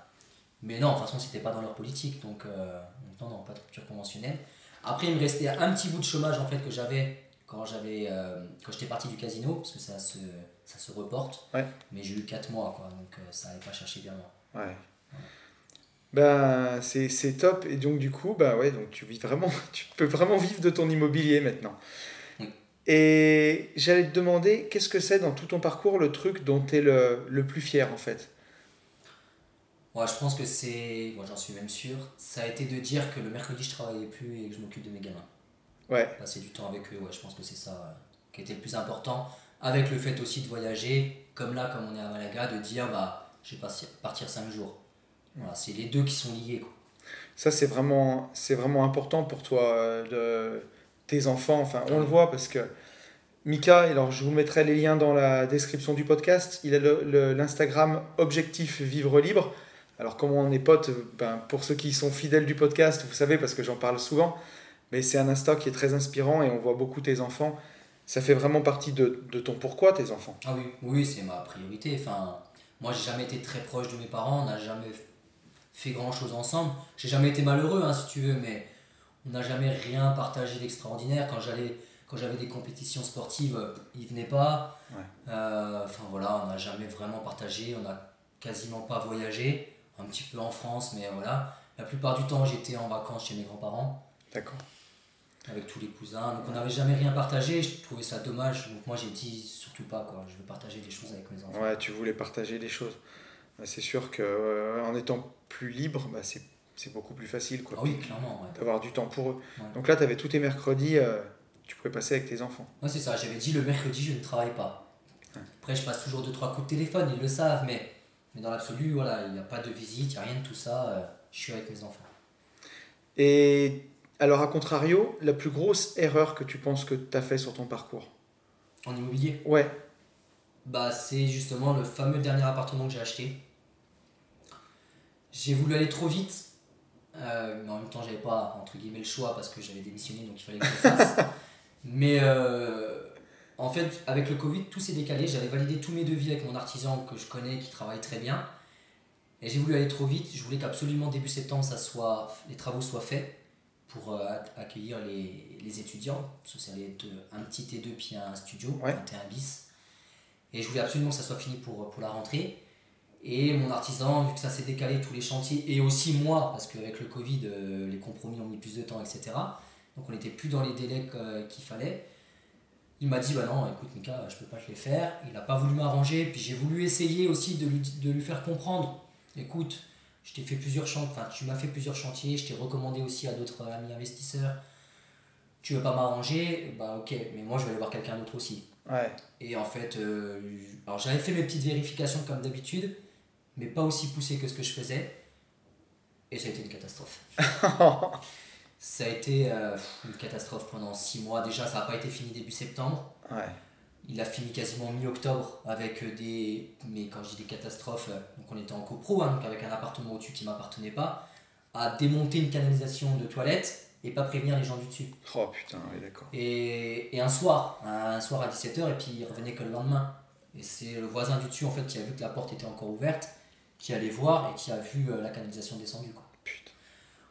Mais non, de toute façon, c'était pas dans leur politique, donc, euh, donc non, non, pas de rupture conventionnelle. Après, il me restait un petit bout de chômage en fait que j'avais quand j'avais euh, quand j'étais parti du casino, parce que ça se, ça se reporte. Ouais. Mais j'ai eu 4 mois, quoi, donc euh, ça n'allait pas chercher bien loin. Ouais. Ben, c'est, c'est top. Et donc, du coup, bah ouais, donc tu vis vraiment, (laughs) tu peux vraiment vivre de ton immobilier maintenant. Oui. Et j'allais te demander, qu'est-ce que c'est dans tout ton parcours le truc dont tu es le, le plus fier en fait? Ouais, je pense que c'est, moi j'en suis même sûr, ça a été de dire que le mercredi je travaillais plus et que je m'occupe de mes gamins. Ouais, Passer du temps avec eux, ouais, je pense que c'est ça euh, qui était le plus important. Avec le fait aussi de voyager, comme là, comme on est à Malaga, de dire bah je vais partir, partir 5 jours. Voilà, c'est les deux qui sont liés. Quoi. ça c'est vraiment, c'est vraiment important pour toi, euh, de, tes enfants. Enfin, on le voit parce que Mika, alors je vous mettrai les liens dans la description du podcast, il a l'Instagram Objectif Vivre Libre. Alors, comme on est potes, ben, pour ceux qui sont fidèles du podcast, vous savez, parce que j'en parle souvent, mais c'est un Insta qui est très inspirant et on voit beaucoup tes enfants. Ça fait vraiment partie de, de ton pourquoi, tes enfants. Ah oui, oui, c'est ma priorité. Enfin, moi, j'ai jamais été très proche de mes parents, on n'a jamais fait grand chose ensemble. J'ai jamais été malheureux, hein, si tu veux, mais on n'a jamais rien partagé d'extraordinaire. Quand j'allais, quand j'avais des compétitions sportives, ils venaient pas. Ouais. Euh, Enfin voilà, on n'a jamais vraiment partagé, on n'a quasiment pas voyagé, un petit peu en France, mais voilà. La plupart du temps, j'étais en vacances chez mes grands-parents D'accord. avec tous les cousins. Donc on n'avait jamais rien partagé, je trouvais ça dommage. Donc moi j'ai dit surtout pas quoi, je veux partager des choses avec mes enfants. Ouais, tu voulais partager des choses. Ben, C'est sûr que euh, en étant plus libre, bah, c'est c'est beaucoup plus facile quoi, Ah oui, clairement, ouais. d'avoir du temps pour eux. Ouais. Donc là, tu avais tous tes mercredis, euh, tu pouvais passer avec tes enfants. Moi c'est ça, j'avais dit le mercredi je ne travaille pas. Après je passe toujours 2-3 coups de téléphone, ils le savent, mais, mais dans l'absolu, voilà, il n'y a pas de visite, il n'y a rien de tout ça, euh, je suis avec mes enfants. Et alors, à contrario, la plus grosse erreur que tu penses que tu as fait sur ton parcours? En immobilier, Ouais, bah c'est justement le fameux dernier appartement que j'ai acheté. J'ai voulu aller trop vite, euh, mais en même temps j'avais pas entre guillemets le choix parce que j'avais démissionné donc il fallait que je le fasse. (laughs) mais euh, En fait, avec le Covid, tout s'est décalé. J'avais validé tous mes devis avec mon artisan que je connais, qui travaille très bien. Et j'ai voulu aller trop vite. Je voulais qu'absolument début septembre, ça soit, les travaux soient faits pour euh, accueillir les, les, étudiants. Parce que ça allait être un petit T2 puis un studio, un T1 bis. Et je voulais absolument que ça soit fini pour, pour la rentrée. Et mon artisan, vu que ça s'est décalé tous les chantiers, et aussi moi, parce qu'avec le Covid, euh, les compromis ont mis plus de temps, etc. Donc on n'était plus dans les délais qu'il fallait. Il m'a dit bah non, écoute Mika, je peux pas te les faire. Il n'a pas voulu m'arranger. Puis j'ai voulu essayer aussi de lui, de lui faire comprendre. Écoute, je t'ai fait plusieurs chantiers, enfin tu m'as fait plusieurs chantiers. Je t'ai recommandé aussi à d'autres amis investisseurs. Tu veux pas m'arranger? Bah ok, mais moi je vais aller voir quelqu'un d'autre aussi. Ouais. Et en fait, euh, alors j'avais fait mes petites vérifications comme d'habitude, mais pas aussi poussées que ce que je faisais. Et ça a été une catastrophe. (laughs) Ça a été euh, une catastrophe pendant six mois. Déjà, ça n'a pas été fini début septembre. Il a fini quasiment mi-octobre avec des. Mais quand je dis des catastrophes, euh, donc on était en copro, hein, donc avec un appartement au-dessus qui ne m'appartenait pas, à démonter une canalisation de toilette et pas prévenir les gens du dessus. Oh putain, oui, d'accord. Et, et, un soir, un soir à 17h, et puis il revenait que le lendemain. Et c'est le voisin du dessus en fait qui a vu que la porte était encore ouverte, qui allait voir et qui a vu euh, la canalisation descendue. Quoi.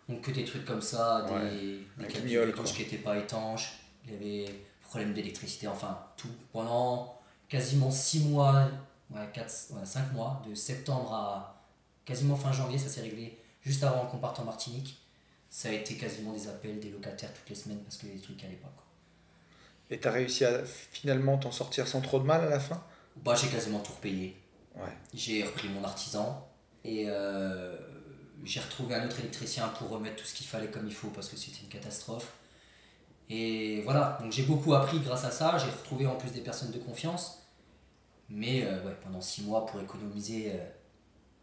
Donc que des trucs comme ça, des, des de douche qui n'étaient pas étanches, il y avait problème d'électricité, enfin tout. Pendant quasiment 6 mois, ouais, 4, 5 mois, de septembre à quasiment fin janvier, ça s'est réglé juste avant qu'on parte en Martinique. Ça a été quasiment des appels des locataires toutes les semaines parce que les trucs n'allaient pas. Quoi. Et tu as réussi à finalement t'en sortir sans trop de mal à la fin? Bah j'ai quasiment tout repayé. Ouais. J'ai repris mon artisan et euh, j'ai retrouvé un autre électricien pour remettre tout ce qu'il fallait comme il faut parce que c'était une catastrophe. Et voilà, donc j'ai beaucoup appris grâce à ça. J'ai retrouvé en plus des personnes de confiance. Mais euh, ouais, pendant six mois pour économiser euh,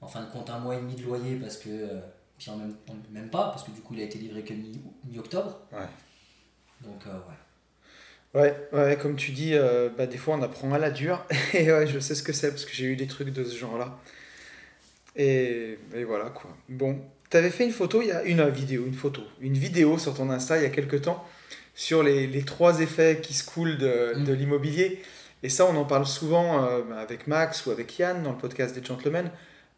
en fin de compte un mois et demi de loyer parce que. Euh, puis en même, même pas, parce que du coup il a été livré que mi-octobre. ouais. Donc ouais. Ouais, ouais, comme tu dis, bah, des fois on apprend à la dure. (laughs) Et ouais, je sais ce que c'est parce que j'ai eu des trucs de ce genre-là. Et, voilà quoi. Bon, tu avais fait une photo, il y a une vidéo, une photo, une vidéo sur ton Insta il y a quelques temps sur les, les trois effets qui se coulent de, mm. de l'immobilier. Et ça, on en parle souvent euh, avec Max ou avec Yann dans le podcast des Gentlemen,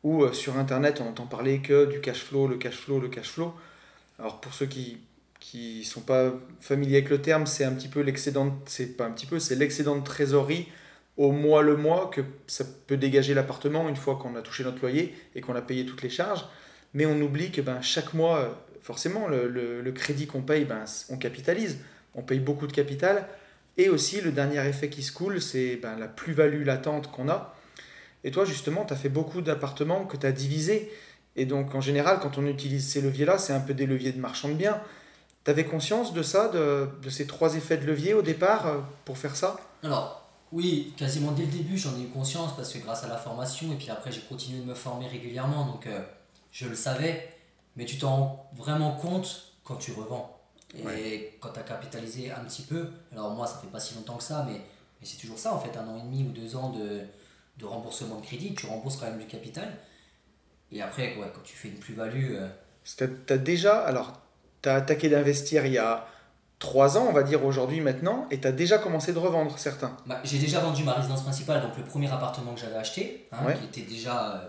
où euh, sur Internet, on entend parler que du cash flow, le cash flow, le cash flow. Alors pour ceux qui qui sont pas familiers avec le terme, c'est un petit peu l'excédent, c'est pas un petit peu, c'est l'excédent de trésorerie au mois le mois que ça peut dégager l'appartement une fois qu'on a touché notre loyer et qu'on a payé toutes les charges. Mais on oublie que ben, chaque mois, forcément, le, le, crédit qu'on paye, ben, on capitalise. On paye beaucoup de capital. Et aussi, le dernier effet qui se coule, c'est ben, la plus-value latente qu'on a. Et toi, justement, tu as fait beaucoup d'appartements que tu as divisés. Et donc, en général, quand on utilise ces leviers-là, c'est un peu des leviers de marchand de biens. Tu avais conscience de ça, de, de, ces trois effets de levier au départ, euh, pour faire ça? Alors, oui, quasiment dès le début, j'en ai eu conscience parce que grâce à la formation, et puis après, j'ai continué de me former régulièrement, donc euh, je le savais, mais tu t'en rends vraiment compte quand tu revends. Et quand tu as capitalisé un petit peu, alors moi, ça fait pas si longtemps que ça, mais, mais c'est toujours ça, en fait, un an et demi ou deux ans de, de remboursement de crédit, tu rembourses quand même du capital. Et après, quand tu fais une plus-value. Euh, tu as déjà, alors, tu as attaqué d'investir il y a 3 ans, on va dire aujourd'hui maintenant, et tu as déjà commencé de revendre certains. Bah, j'ai déjà vendu ma résidence principale, donc le premier appartement que j'avais acheté, hein, qui était déjà euh,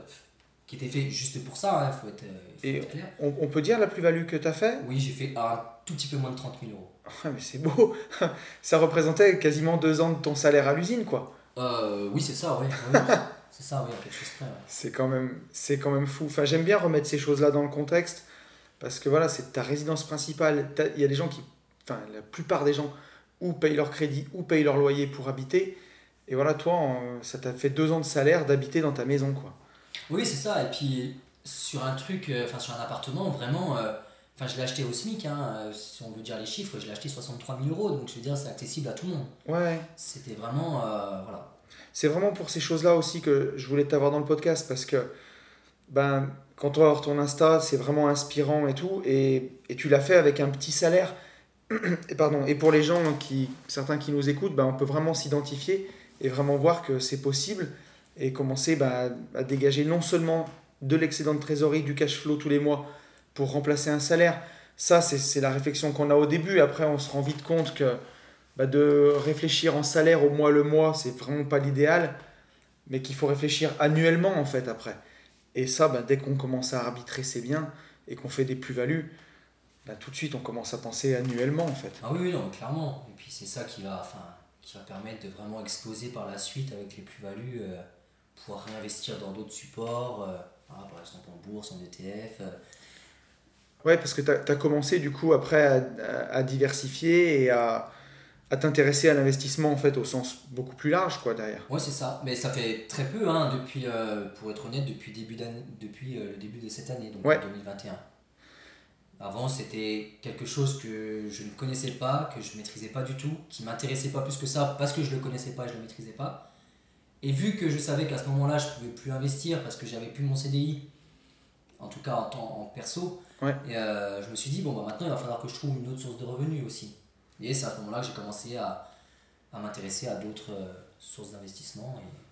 qui était fait juste pour ça, il hein, faut, être, et clair. On, on, peut dire la plus-value que tu as fait? Oui, j'ai fait un tout petit peu moins de 30 000 euros. Ah, mais c'est beau (laughs) Ça représentait quasiment deux ans de ton salaire à l'usine, quoi. Euh, oui, c'est ça, oui. (laughs) c'est ça, oui, quelque chose près. C'est quand, même, quand même fou. Enfin, j'aime bien remettre ces choses-là dans le contexte, parce que voilà, c'est ta résidence principale. Il y a des gens qui enfin la plupart des gens, ou payent leur crédit ou payent leur loyer pour habiter. Et voilà, toi, ça t'a fait deux ans de salaire d'habiter dans ta maison, quoi. Oui, c'est ça. Et puis, sur un truc, euh, enfin, sur un appartement, vraiment, euh, enfin, je l'ai acheté au SMIC, hein, euh, si on veut dire les chiffres, je l'ai acheté 63 000 euros. Donc, je veux dire, c'est accessible à tout le monde. Ouais. C'était vraiment, voilà. C'est vraiment pour ces choses-là aussi que je voulais t'avoir dans le podcast parce que, ben, quand on va voir ton Insta, c'est vraiment inspirant et tout. Et, et tu l'as fait avec un petit salaire et, pardon, et pour les gens, qui, certains qui nous écoutent, bah, on peut vraiment s'identifier et vraiment voir que c'est possible et commencer bah, à dégager non seulement de l'excédent de trésorerie, du cash flow tous les mois pour remplacer un salaire. Ça, c'est la réflexion qu'on a au début. Après, on se rend vite compte que bah, de réfléchir en salaire au mois le mois, c'est vraiment pas l'idéal, mais qu'il faut réfléchir annuellement en fait après. Et ça, bah, dès qu'on commence à arbitrer c'est bien et qu'on fait des plus-values, bah, tout de suite on commence à penser annuellement en fait. Ah oui, oui non, clairement. Et puis c'est ça qui va, enfin, qui va permettre de vraiment exploser par la suite avec les plus-values, euh, pouvoir réinvestir dans d'autres supports, euh, par exemple en bourse, en ETF. Euh. Ouais, parce que tu as, commencé du coup après à, à diversifier et à, à t'intéresser à l'investissement en fait au sens beaucoup plus large quoi derrière. Ouais c'est ça, mais ça fait très peu hein, depuis euh, pour être honnête depuis début depuis euh, le début de cette année donc 2021. Avant c'était quelque chose que je ne connaissais pas, que je ne maîtrisais pas du tout, qui m'intéressait pas plus que ça parce que je le connaissais pas et je le maîtrisais pas. Et vu que je savais qu'à ce moment-là je pouvais plus investir parce que j'avais plus mon CDI, en tout cas en temps en perso, et, euh, je me suis dit bon bah maintenant il va falloir que je trouve une autre source de revenus aussi. Et c'est à ce moment-là que j'ai commencé à, à m'intéresser à d'autres euh, sources d'investissement. Et,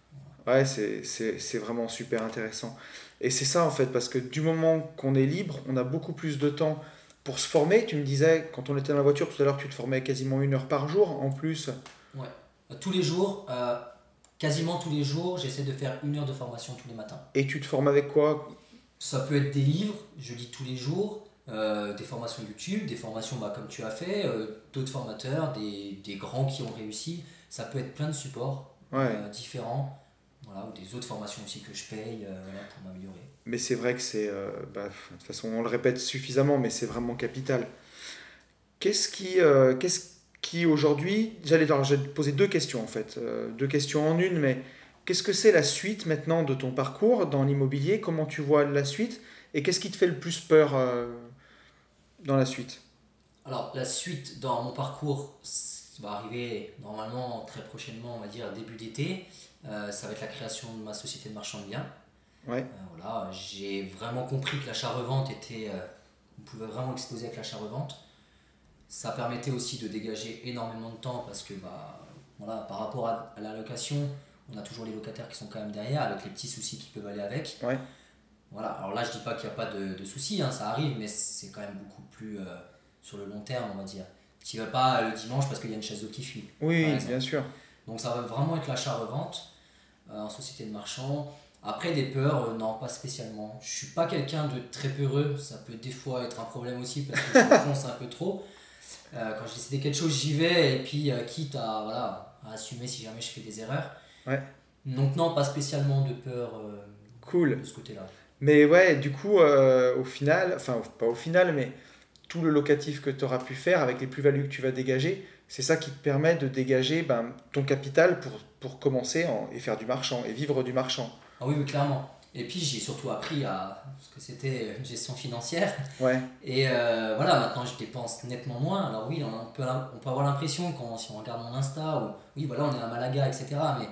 Ouais, c'est vraiment super intéressant. Et c'est ça en fait, parce que du moment qu'on est libre, on a beaucoup plus de temps pour se former. Tu me disais, quand on était dans la voiture tout à l'heure, tu te formais quasiment une heure par jour en plus. Ouais, tous les jours, euh, quasiment tous les jours, j'essaie de faire une heure de formation tous les matins. Et tu te formes avec quoi? Ça peut être des livres, je lis tous les jours. Euh, des formations YouTube, des formations bah, comme tu as fait, euh, d'autres formateurs, des, des, grands qui ont réussi. Ça peut être plein de supports euh, différents, voilà, ou des autres formations aussi que je paye pour m'améliorer. Mais c'est vrai que c'est, bah, de toute façon on le répète suffisamment, mais c'est vraiment capital. Qu'est-ce qui, qu'est-ce qui aujourd'hui, j'allais, te poser deux questions en fait, deux questions en une, mais qu'est-ce que c'est la suite maintenant de ton parcours dans l'immobilier? Comment tu vois la suite? Et qu'est-ce qui te fait le plus peur dans la suite? Alors, la suite dans mon parcours va arriver normalement très prochainement, on va dire début d'été. Euh, ça va être la création de ma société de marchand de biens. Ouais. Euh, voilà, j'ai vraiment compris que l'achat-revente était. Euh, on pouvait vraiment exposer avec l'achat-revente. Ça permettait aussi de dégager énormément de temps parce que bah, voilà, par rapport à, à la location, on a toujours les locataires qui sont quand même derrière avec les petits soucis qui peuvent aller avec. Ouais. Voilà, alors là je dis pas qu'il n'y a pas de, de soucis, hein, ça arrive, mais c'est quand même beaucoup plus sur le long terme, on va dire. Tu vas pas le dimanche parce qu'il y a une chaise d'eau qui fuit. Oui, bien sûr. Donc ça va vraiment être l'achat-revente en société de marchand. Après, des peurs, euh, non, pas spécialement. Je suis pas quelqu'un de très peureux, ça peut des fois être un problème aussi parce que je (laughs) fonce un peu trop. quand je décide quelque chose, j'y vais et puis quitte à, voilà, à assumer si jamais je fais des erreurs. Ouais. Donc non, pas spécialement de peur cool. de ce côté-là. Mais ouais, du coup, euh, au final, enfin, pas au final, mais tout le locatif que tu auras pu faire avec les plus-values que tu vas dégager, c'est ça qui te permet de dégager ben, ton capital pour, pour commencer et faire du marchand et vivre du marchand. Ah oui, clairement. Et puis j'ai surtout appris à ce que c'était une gestion financière. Ouais. Et euh, voilà, maintenant je dépense nettement moins. Alors oui, on peut, on peut avoir l'impression, quand si on regarde mon Insta, ou oui, voilà, on est à Malaga, etc. Mais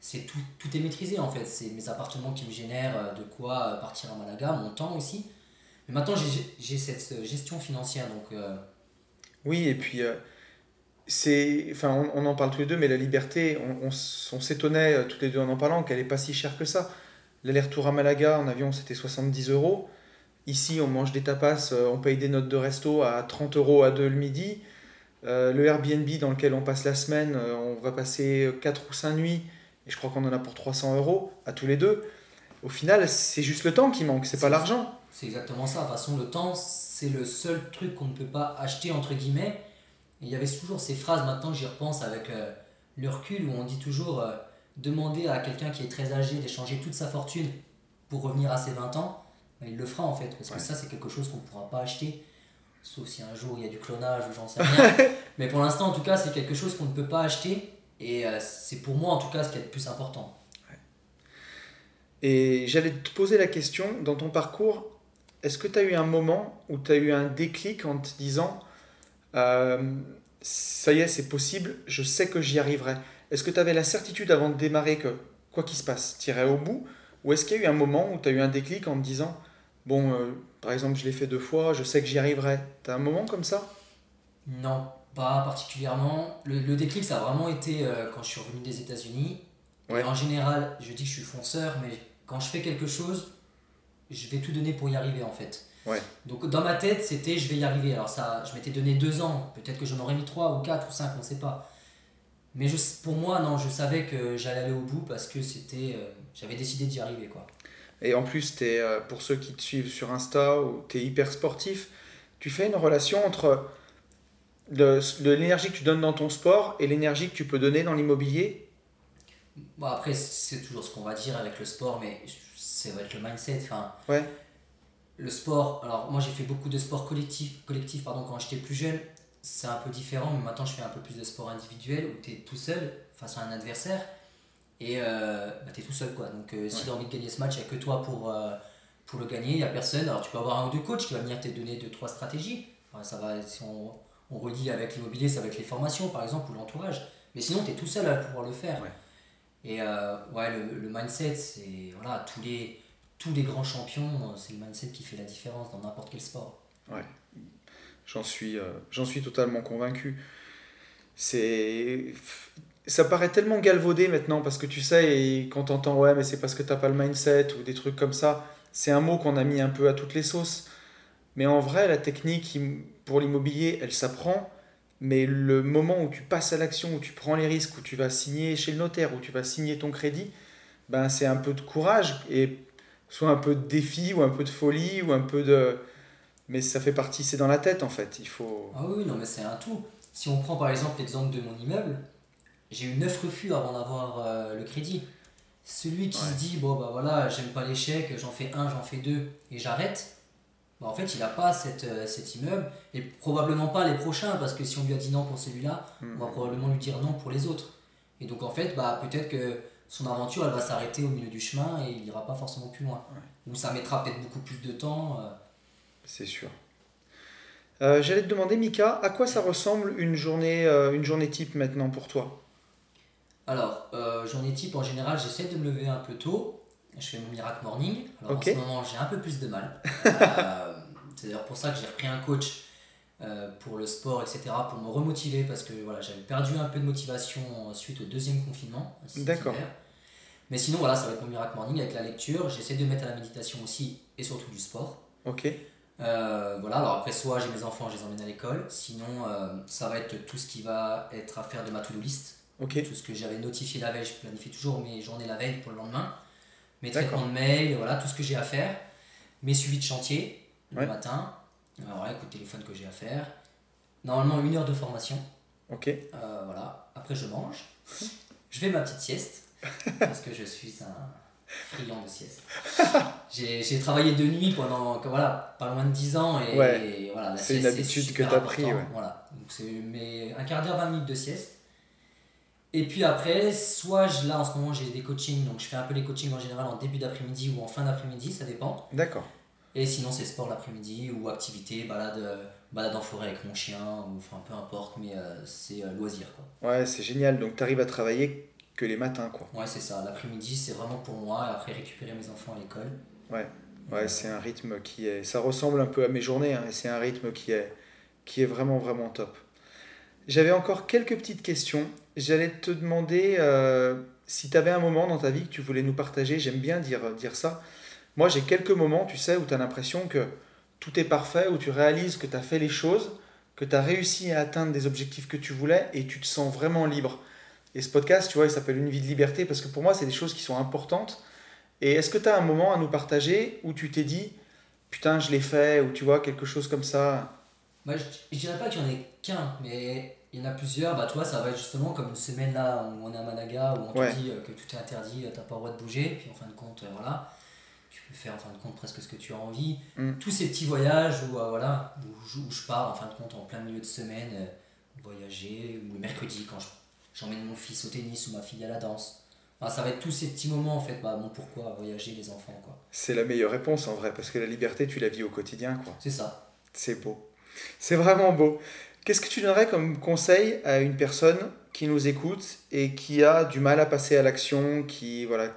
c'est tout, tout est maîtrisé en fait. C'est mes appartements qui me génèrent euh, de quoi euh, partir à Malaga, mon temps aussi. Mais maintenant, j'ai cette gestion financière. donc Oui, et puis, c'est enfin, on, on, en parle tous les deux, mais la liberté, on, on, on s'étonnait tous les deux en en parlant qu'elle n'est pas si chère que ça. L'aller-retour à Malaga en avion, c'était 70 euros. Ici, on mange des tapas, on paye des notes de resto à 30 euros à deux le midi. le Airbnb dans lequel on passe la semaine, on va passer 4 ou 5 nuits et je crois qu'on en a pour 300 euros à tous les deux. Au final, c'est juste le temps qui manque, c'est pas l'argent. C'est exactement ça. De toute façon, le temps, c'est le seul truc qu'on ne peut pas acheter, entre guillemets. Il y avait toujours ces phrases, maintenant j'y repense avec euh, le recul, où on dit toujours euh, demander à quelqu'un qui est très âgé d'échanger toute sa fortune pour revenir à ses 20 ans. Il le fera en fait, parce que ça, c'est quelque chose qu'on ne pourra pas acheter. Sauf si un jour il y a du clonage ou j'en sais rien. (laughs) Mais pour l'instant, en tout cas, c'est quelque chose qu'on ne peut pas acheter et euh, c'est pour moi, en tout cas, ce qui est le plus important. Et j'allais te poser la question, dans ton parcours, est-ce que tu as eu un moment où tu as eu un déclic en te disant, euh, ça y est, c'est possible, je sais que j'y arriverai Est-ce que tu avais la certitude avant de démarrer que, quoi qu'il se passe, tu irais au bout? Ou est-ce qu'il y a eu un moment où tu as eu un déclic en te disant, bon, euh, par exemple, je l'ai fait deux fois, je sais que j'y arriverai Tu as un moment comme ça? Non, pas particulièrement. Le, le, déclic, ça a vraiment été euh, quand je suis revenu des États-Unis. En général, je dis que je suis fonceur, mais quand je fais quelque chose, je vais tout donner pour y arriver en fait. Ouais. Donc dans ma tête, c'était je vais y arriver. Alors ça, je m'étais donné deux ans, peut-être que j'en aurais mis trois ou quatre ou cinq, on ne sait pas. Mais je, pour moi, non, je savais que j'allais aller au bout parce que c'était, euh, j'avais décidé d'y arriver. quoi. Et en plus, es, euh, pour ceux qui te suivent sur Insta, tu es hyper sportif, tu fais une relation entre l'énergie que tu donnes dans ton sport et l'énergie que tu peux donner dans l'immobilier? Bon, après, c'est toujours ce qu'on va dire avec le sport, mais ça va être le mindset. Enfin, ouais. Le sport, alors moi j'ai fait beaucoup de sport collectif, collectif pardon, quand j'étais plus jeune. C'est un peu différent, mais maintenant je fais un peu plus de sport individuel où tu es tout seul face à un adversaire et euh, bah, tu es tout seul. quoi. Donc euh, si tu as envie de gagner ce match, il n'y a que toi pour, euh, pour le gagner, il n'y a personne. Alors tu peux avoir un ou deux coachs qui va venir te donner deux, trois stratégies. ça va, si on, on relie avec l'immobilier, ça va être les formations par exemple ou l'entourage. Mais sinon, tu es tout seul à pouvoir le faire. Et euh, ouais, le, le mindset, c'est voilà, tous les, tous les grands champions, euh, c'est le mindset qui fait la différence dans n'importe quel sport. Ouais, j'en suis, euh, suis totalement convaincu. C'est ça paraît tellement galvaudé maintenant parce que tu sais, et quand t'entends ouais, mais c'est parce que t'as pas le mindset ou des trucs comme ça, c'est un mot qu'on a mis un peu à toutes les sauces. Mais en vrai, la technique pour l'immobilier, elle s'apprend mais le moment où tu passes à l'action, où tu prends les risques, où tu vas signer chez le notaire, où tu vas signer ton crédit, ben c'est un peu de courage et soit un peu de défi ou un peu de folie ou un peu de mais ça fait partie c'est dans la tête en fait il faut ah oui non mais c'est un tout si on prend par exemple l'exemple de mon immeuble j'ai eu neuf refus avant d'avoir euh, le crédit celui qui se dit bon bah voilà j'aime pas l'échec j'en fais un j'en fais deux et j'arrête bah, en fait, il n'a pas cette, euh, cet immeuble et probablement pas les prochains parce que si on lui a dit non pour celui-là, on va hmm. probablement lui dire non pour les autres. Et donc, en fait, bah, peut-être que son aventure, elle va s'arrêter au milieu du chemin et il n'ira pas forcément plus loin. Ou ça mettra peut-être beaucoup plus de temps. Euh. C'est sûr. Euh, j'allais te demander, Mika, à quoi ça ressemble une journée, une journée type maintenant pour toi? Alors, journée type, en général, j'essaie de me lever un peu tôt je fais mon miracle morning. Alors en ce moment, j'ai un peu plus de mal. (laughs) Euh, c'est d'ailleurs pour ça que j'ai repris un coach euh, pour le sport, etc., pour me remotiver parce que voilà, j'avais perdu un peu de motivation suite au deuxième confinement. D'accord. Mais sinon, voilà, ça va être mon miracle morning avec la lecture. J'essaie de mettre à la méditation aussi et surtout du sport. Ok. Euh, voilà, alors après, soit j'ai mes enfants, je les emmène à l'école. Sinon, ça va être tout ce qui va être à faire de ma to-do list. Ok. Tout ce que j'avais notifié la veille, je planifie toujours mes journées la veille pour le lendemain mes traitements de mail, voilà, tout ce que j'ai à faire, mes suivis de chantier le matin, alors là, coup de téléphone que j'ai à faire, normalement une heure de formation. Ok. Euh, voilà, après je mange, je fais ma petite sieste, parce que je suis un friand de sieste. J'ai travaillé de nuit pendant voilà, pas loin de 10 ans et, voilà, c'est une habitude que tu as pris. Voilà, donc c'est un quart d'heure, 20 minutes de sieste. Et puis après, soit je, là en ce moment j'ai des coachings, donc je fais un peu les coachings en général en début d'après-midi ou en fin d'après-midi, ça dépend. D'accord. Et sinon c'est sport l'après-midi ou activité, balade, balade en forêt avec mon chien, ou enfin peu importe, mais euh, c'est euh, loisir quoi. Ouais, c'est génial, donc tu arrives à travailler que les matins quoi. Ouais, c'est ça, l'après-midi c'est vraiment pour moi, et après récupérer mes enfants à l'école. Ouais, ouais c'est un rythme qui est. Ça ressemble un peu à mes journées, hein, et c'est un rythme qui est, qui est vraiment vraiment top. J'avais encore quelques petites questions. J'allais te demander euh, si tu avais un moment dans ta vie que tu voulais nous partager. J'aime bien dire, dire ça. Moi, j'ai quelques moments, tu sais, où tu as l'impression que tout est parfait, où tu réalises que tu as fait les choses, que tu as réussi à atteindre des objectifs que tu voulais et tu te sens vraiment libre. Et ce podcast, tu vois, il s'appelle Une vie de liberté parce que pour moi, c'est des choses qui sont importantes. Et est-ce que tu as un moment à nous partager où tu t'es dit, putain, je l'ai fait, ou tu vois, quelque chose comme ça? Moi, je, je dirais pas qu'il y en ait qu'un, mais il y en a plusieurs, bah toi ça va être justement comme une semaine là où on est à Malaga, où on te dit euh, que tout est interdit, t'as pas le droit de bouger, puis en fin de compte, euh, voilà, tu peux faire en fin de compte presque ce que tu as envie. Mm. Tous ces petits voyages où, euh, voilà, où, je pars en fin de compte en plein milieu de semaine, voyager, ou le mercredi quand j'emmène mon fils au tennis ou ma fille à la danse. ça va être tous ces petits moments en fait, bah bon pourquoi voyager les enfants quoi? C'est la meilleure réponse en vrai, parce que la liberté tu la vis au quotidien quoi. C'est ça. C'est beau. C'est vraiment beau. Qu'est-ce que tu donnerais comme conseil à une personne qui nous écoute et qui a du mal à passer à l'action, qui voilà,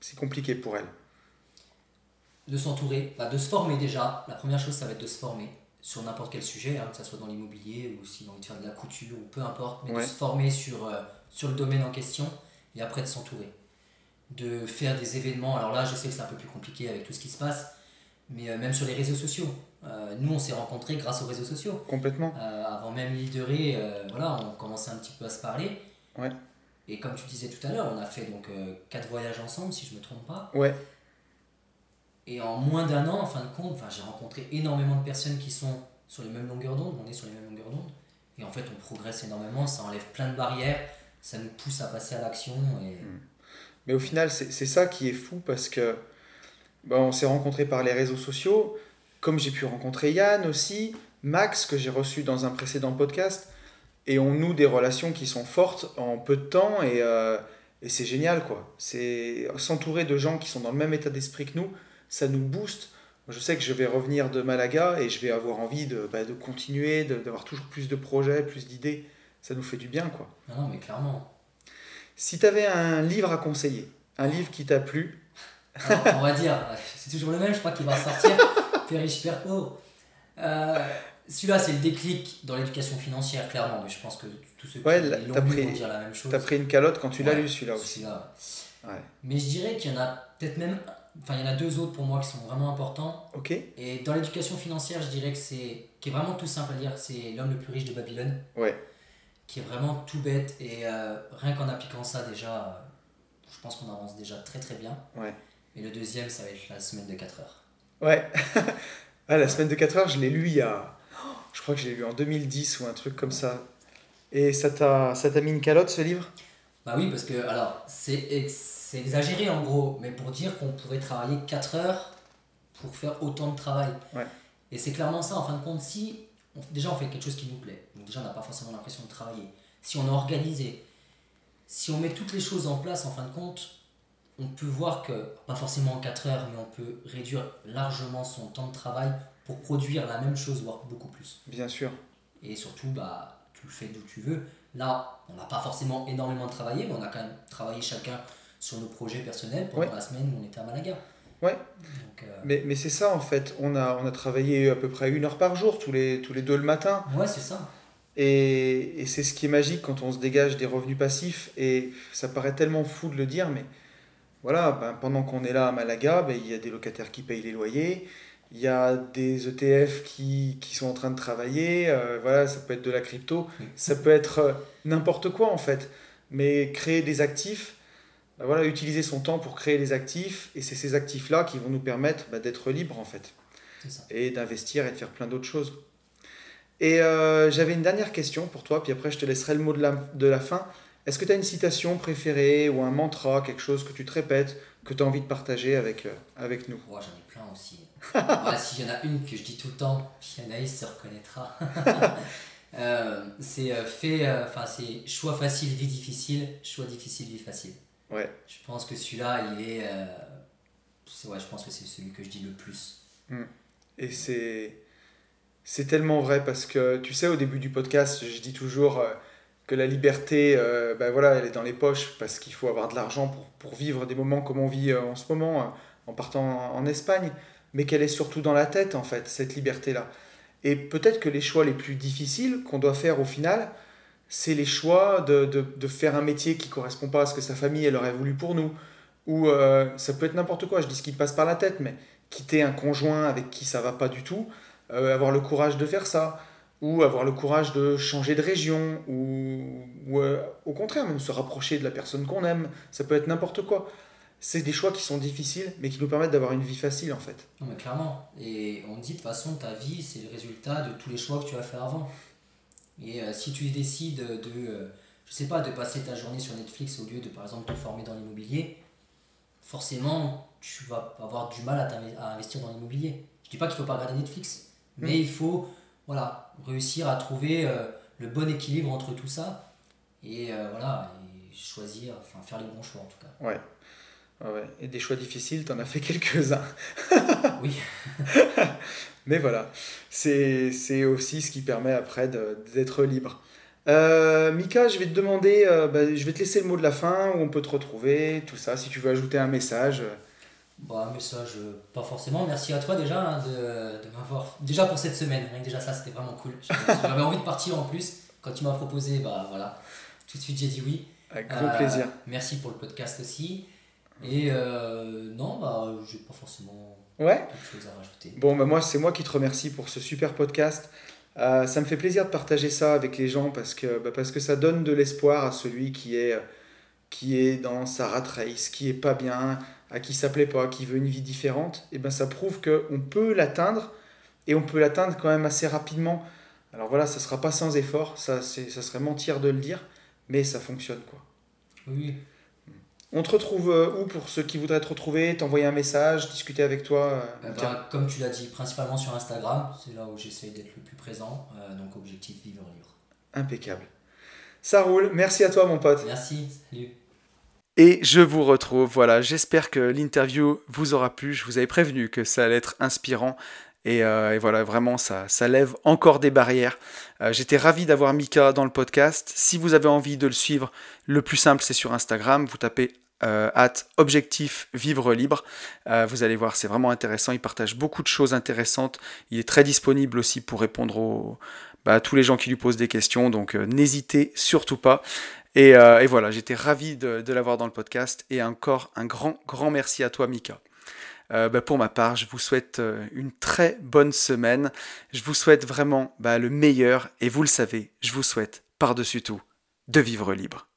c'est compliqué pour elle? De s'entourer, bah, de se former déjà. La première chose, ça va être de se former sur n'importe quel sujet, hein, que ce soit dans l'immobilier ou si on veut faire de la couture ou peu importe, mais de se former sur, euh, sur le domaine en question et après de s'entourer. De faire des événements. Alors là, je sais que c'est un peu plus compliqué avec tout ce qui se passe, mais même sur les réseaux sociaux. nous, on s'est rencontrés grâce aux réseaux sociaux. Complètement. avant même Leadery, voilà, on commençait un petit peu à se parler. Ouais. Et comme tu disais tout à l'heure, on a fait donc quatre voyages ensemble, si je ne me trompe pas. Ouais. Et en moins d'un an, en fin de compte, j'ai rencontré énormément de personnes qui sont sur les mêmes longueurs d'onde, on est sur les mêmes longueurs d'onde. Et en fait, on progresse énormément, ça enlève plein de barrières, ça nous pousse à passer à l'action. Et... Hmm. Mais au final, c'est ça qui est fou parce que bah, on s'est rencontrés par les réseaux sociaux, comme j'ai pu rencontrer Yann aussi, Max, que j'ai reçu dans un précédent podcast, et on noue des relations qui sont fortes en peu de temps et, euh, et c'est génial quoi. C'est s'entourer de gens qui sont dans le même état d'esprit que nous ça nous booste. Je sais que je vais revenir de Malaga et je vais avoir envie de, bah, de continuer, d'avoir toujours plus de projets, plus d'idées. Ça nous fait du bien, quoi. Non, mais clairement. Si tu avais un livre à conseiller, un livre qui t'a plu. on va dire, c'est toujours le même, je crois qu'il va sortir. (laughs) Père riche, père pauvre. Euh, celui-là, c'est le déclic dans l'éducation financière, clairement. Mais je pense que tous ceux qui ouais, l'ont pris, vont dire la même chose. Tu as pris une calotte quand tu l'as lu, celui-là aussi. ouais. Mais je dirais qu'il y en a peut-être même Enfin, il y en a deux autres pour moi qui sont vraiment importants. Ok. Et dans l'éducation financière, je dirais que c'est. qui est vraiment tout simple à lire, c'est L'homme le plus riche de Babylone. Ouais. Qui est vraiment tout bête. Et euh, rien qu'en appliquant ça, déjà, euh, je pense qu'on avance déjà très très bien. Ouais. Et le deuxième, ça va être La semaine de 4 heures. Ouais. (laughs) ah, la semaine de 4 heures, je l'ai lu il y a. Je crois que je l'ai lu en 2010 ou un truc comme ça. Et ça t'a mis une calotte ce livre? Bah oui, parce que, alors, c'est c'est exagéré en gros, mais pour dire qu'on pourrait travailler 4 heures pour faire autant de travail. Et c'est clairement ça, en fin de compte, si déjà on fait quelque chose qui nous plaît, donc déjà on n'a pas forcément l'impression de travailler, si on est organisé, si on met toutes les choses en place, en fin de compte, on peut voir que, pas forcément en 4 heures, mais on peut réduire largement son temps de travail pour produire la même chose, voire beaucoup plus. Bien sûr. Et surtout, bah, tu le fais d'où tu veux. Là, on n'a pas forcément énormément travaillé, mais on a quand même travaillé chacun sur nos projets personnels pendant la semaine où on était à Malaga. Ouais. Euh, mais, mais c'est ça en fait, on a, on a travaillé à peu près une heure par jour, tous les, tous les deux le matin. Ouais, c'est ça. Et, et c'est ce qui est magique quand on se dégage des revenus passifs. Et ça paraît tellement fou de le dire, mais voilà, ben, pendant qu'on est là à Malaga, ben, il y a des locataires qui payent les loyers, il y a des ETF qui, qui sont en train de travailler, euh, voilà, ça peut être de la crypto, ça peut être euh, n'importe quoi en fait. Mais créer des actifs, bah voilà, utiliser son temps pour créer les actifs, et c'est ces actifs-là qui vont nous permettre bah, d'être libres en fait, et d'investir et de faire plein d'autres choses. Et euh, j'avais une dernière question pour toi, puis après je te laisserai le mot de la, de la fin. Est-ce que tu as une citation préférée ou un mantra, quelque chose que tu te répètes, que tu as envie de partager avec, euh, avec nous? J'en ai plein aussi. (laughs) S'il y en a une que je dis tout le temps, puis Anaïs se reconnaîtra. (laughs) euh, c'est fait, enfin c'est choix facile, vie difficile, choix difficile, vie facile. Ouais. Je pense que celui-là, il est. Euh, ouais, je pense que c'est celui que je dis le plus. Hmm. Et c'est. C'est tellement vrai parce que tu sais, au début du podcast, je dis toujours euh, que la liberté, euh, ben voilà, elle est dans les poches parce qu'il faut avoir de l'argent pour, pour, vivre des moments comme on vit en ce moment, en partant en Espagne, mais qu'elle est surtout dans la tête, en fait, cette liberté-là. Et peut-être que les choix les plus difficiles qu'on doit faire au final, c'est les choix de, de, de, faire un métier qui correspond pas à ce que sa famille elle aurait voulu pour nous. Ou euh, ça peut être n'importe quoi, je dis ce qui passe par la tête, mais quitter un conjoint avec qui ça va pas du tout, euh, avoir le courage de faire ça, ou avoir le courage de changer de région, ou, euh, au contraire, même se rapprocher de la personne qu'on aime, ça peut être n'importe quoi. C'est des choix qui sont difficiles, mais qui nous permettent d'avoir une vie facile en fait. Non, mais clairement. Et on dit de toute façon, ta vie, c'est le résultat de tous les choix que tu vas faire avant. Et euh, si tu décides de, euh, je sais pas, de passer ta journée sur Netflix au lieu de, par exemple, te former dans l'immobilier, forcément, tu vas avoir du mal à, investir dans l'immobilier. Je dis pas qu'il faut pas regarder Netflix, mais mm. il faut voilà, réussir à trouver euh, le bon équilibre entre tout ça et voilà, et choisir, enfin faire les bons choix en tout cas. Ouais. Ouais, Et des choix difficiles, tu en as fait quelques-uns. oui. (laughs) Mais voilà, c'est aussi ce qui permet après d'être libre. Euh, Mika, je vais te demander, euh, bah, je vais te laisser le mot de la fin, où on peut te retrouver, tout ça, si tu veux ajouter un message. Bah, un message, euh, pas forcément. Merci à toi déjà hein, de, de m'avoir. Déjà pour cette semaine, déjà ça c'était vraiment cool. (laughs) J'avais envie de partir en plus. Quand tu m'as proposé, bah voilà, tout de suite j'ai dit oui. Avec grand plaisir. Merci pour le podcast aussi. Et non, bah, j'ai pas forcément Ouais. Quelque chose à rajouter. Bon, bah moi, c'est moi qui te remercie pour ce super podcast. Euh, ça me fait plaisir de partager ça avec les gens parce que, bah, parce que ça donne de l'espoir à celui qui est, qui est dans sa rat race, qui est pas bien, à qui ça plaît pas, qui veut une vie différente. Et ben ça prouve qu'on peut l'atteindre et on peut l'atteindre quand même assez rapidement. Alors voilà, ça sera pas sans effort, ça, ça serait mentir de le dire, mais ça fonctionne quoi. Oui. On te retrouve euh, où pour ceux qui voudraient te retrouver, t'envoyer un message, discuter avec toi euh, eh ben, Comme tu l'as dit, principalement sur Instagram, c'est là où j'essaie d'être le plus présent, euh, donc objectif vivre libre. Impeccable. Ça roule, merci à toi mon pote. Merci, salut. Et je vous retrouve, voilà, j'espère que l'interview vous aura plu, je vous avais prévenu que ça allait être inspirant. Et, voilà, vraiment, ça, ça lève encore des barrières. J'étais ravi d'avoir Mika dans le podcast. Si vous avez envie de le suivre, le plus simple, c'est sur Instagram. Vous tapez euh, at objectif vivre libre. Euh, vous allez voir, c'est vraiment intéressant. Il partage beaucoup de choses intéressantes. Il est très disponible aussi pour répondre bah, à tous les gens qui lui posent des questions. Donc euh, n'hésitez surtout pas. Et, voilà, j'étais ravi de, l'avoir dans le podcast. Et encore un grand, grand merci à toi, Mika. Bah, pour ma part, je vous souhaite une très bonne semaine. Je vous souhaite vraiment bah, le meilleur. Et vous le savez, je vous souhaite par-dessus tout de vivre libre.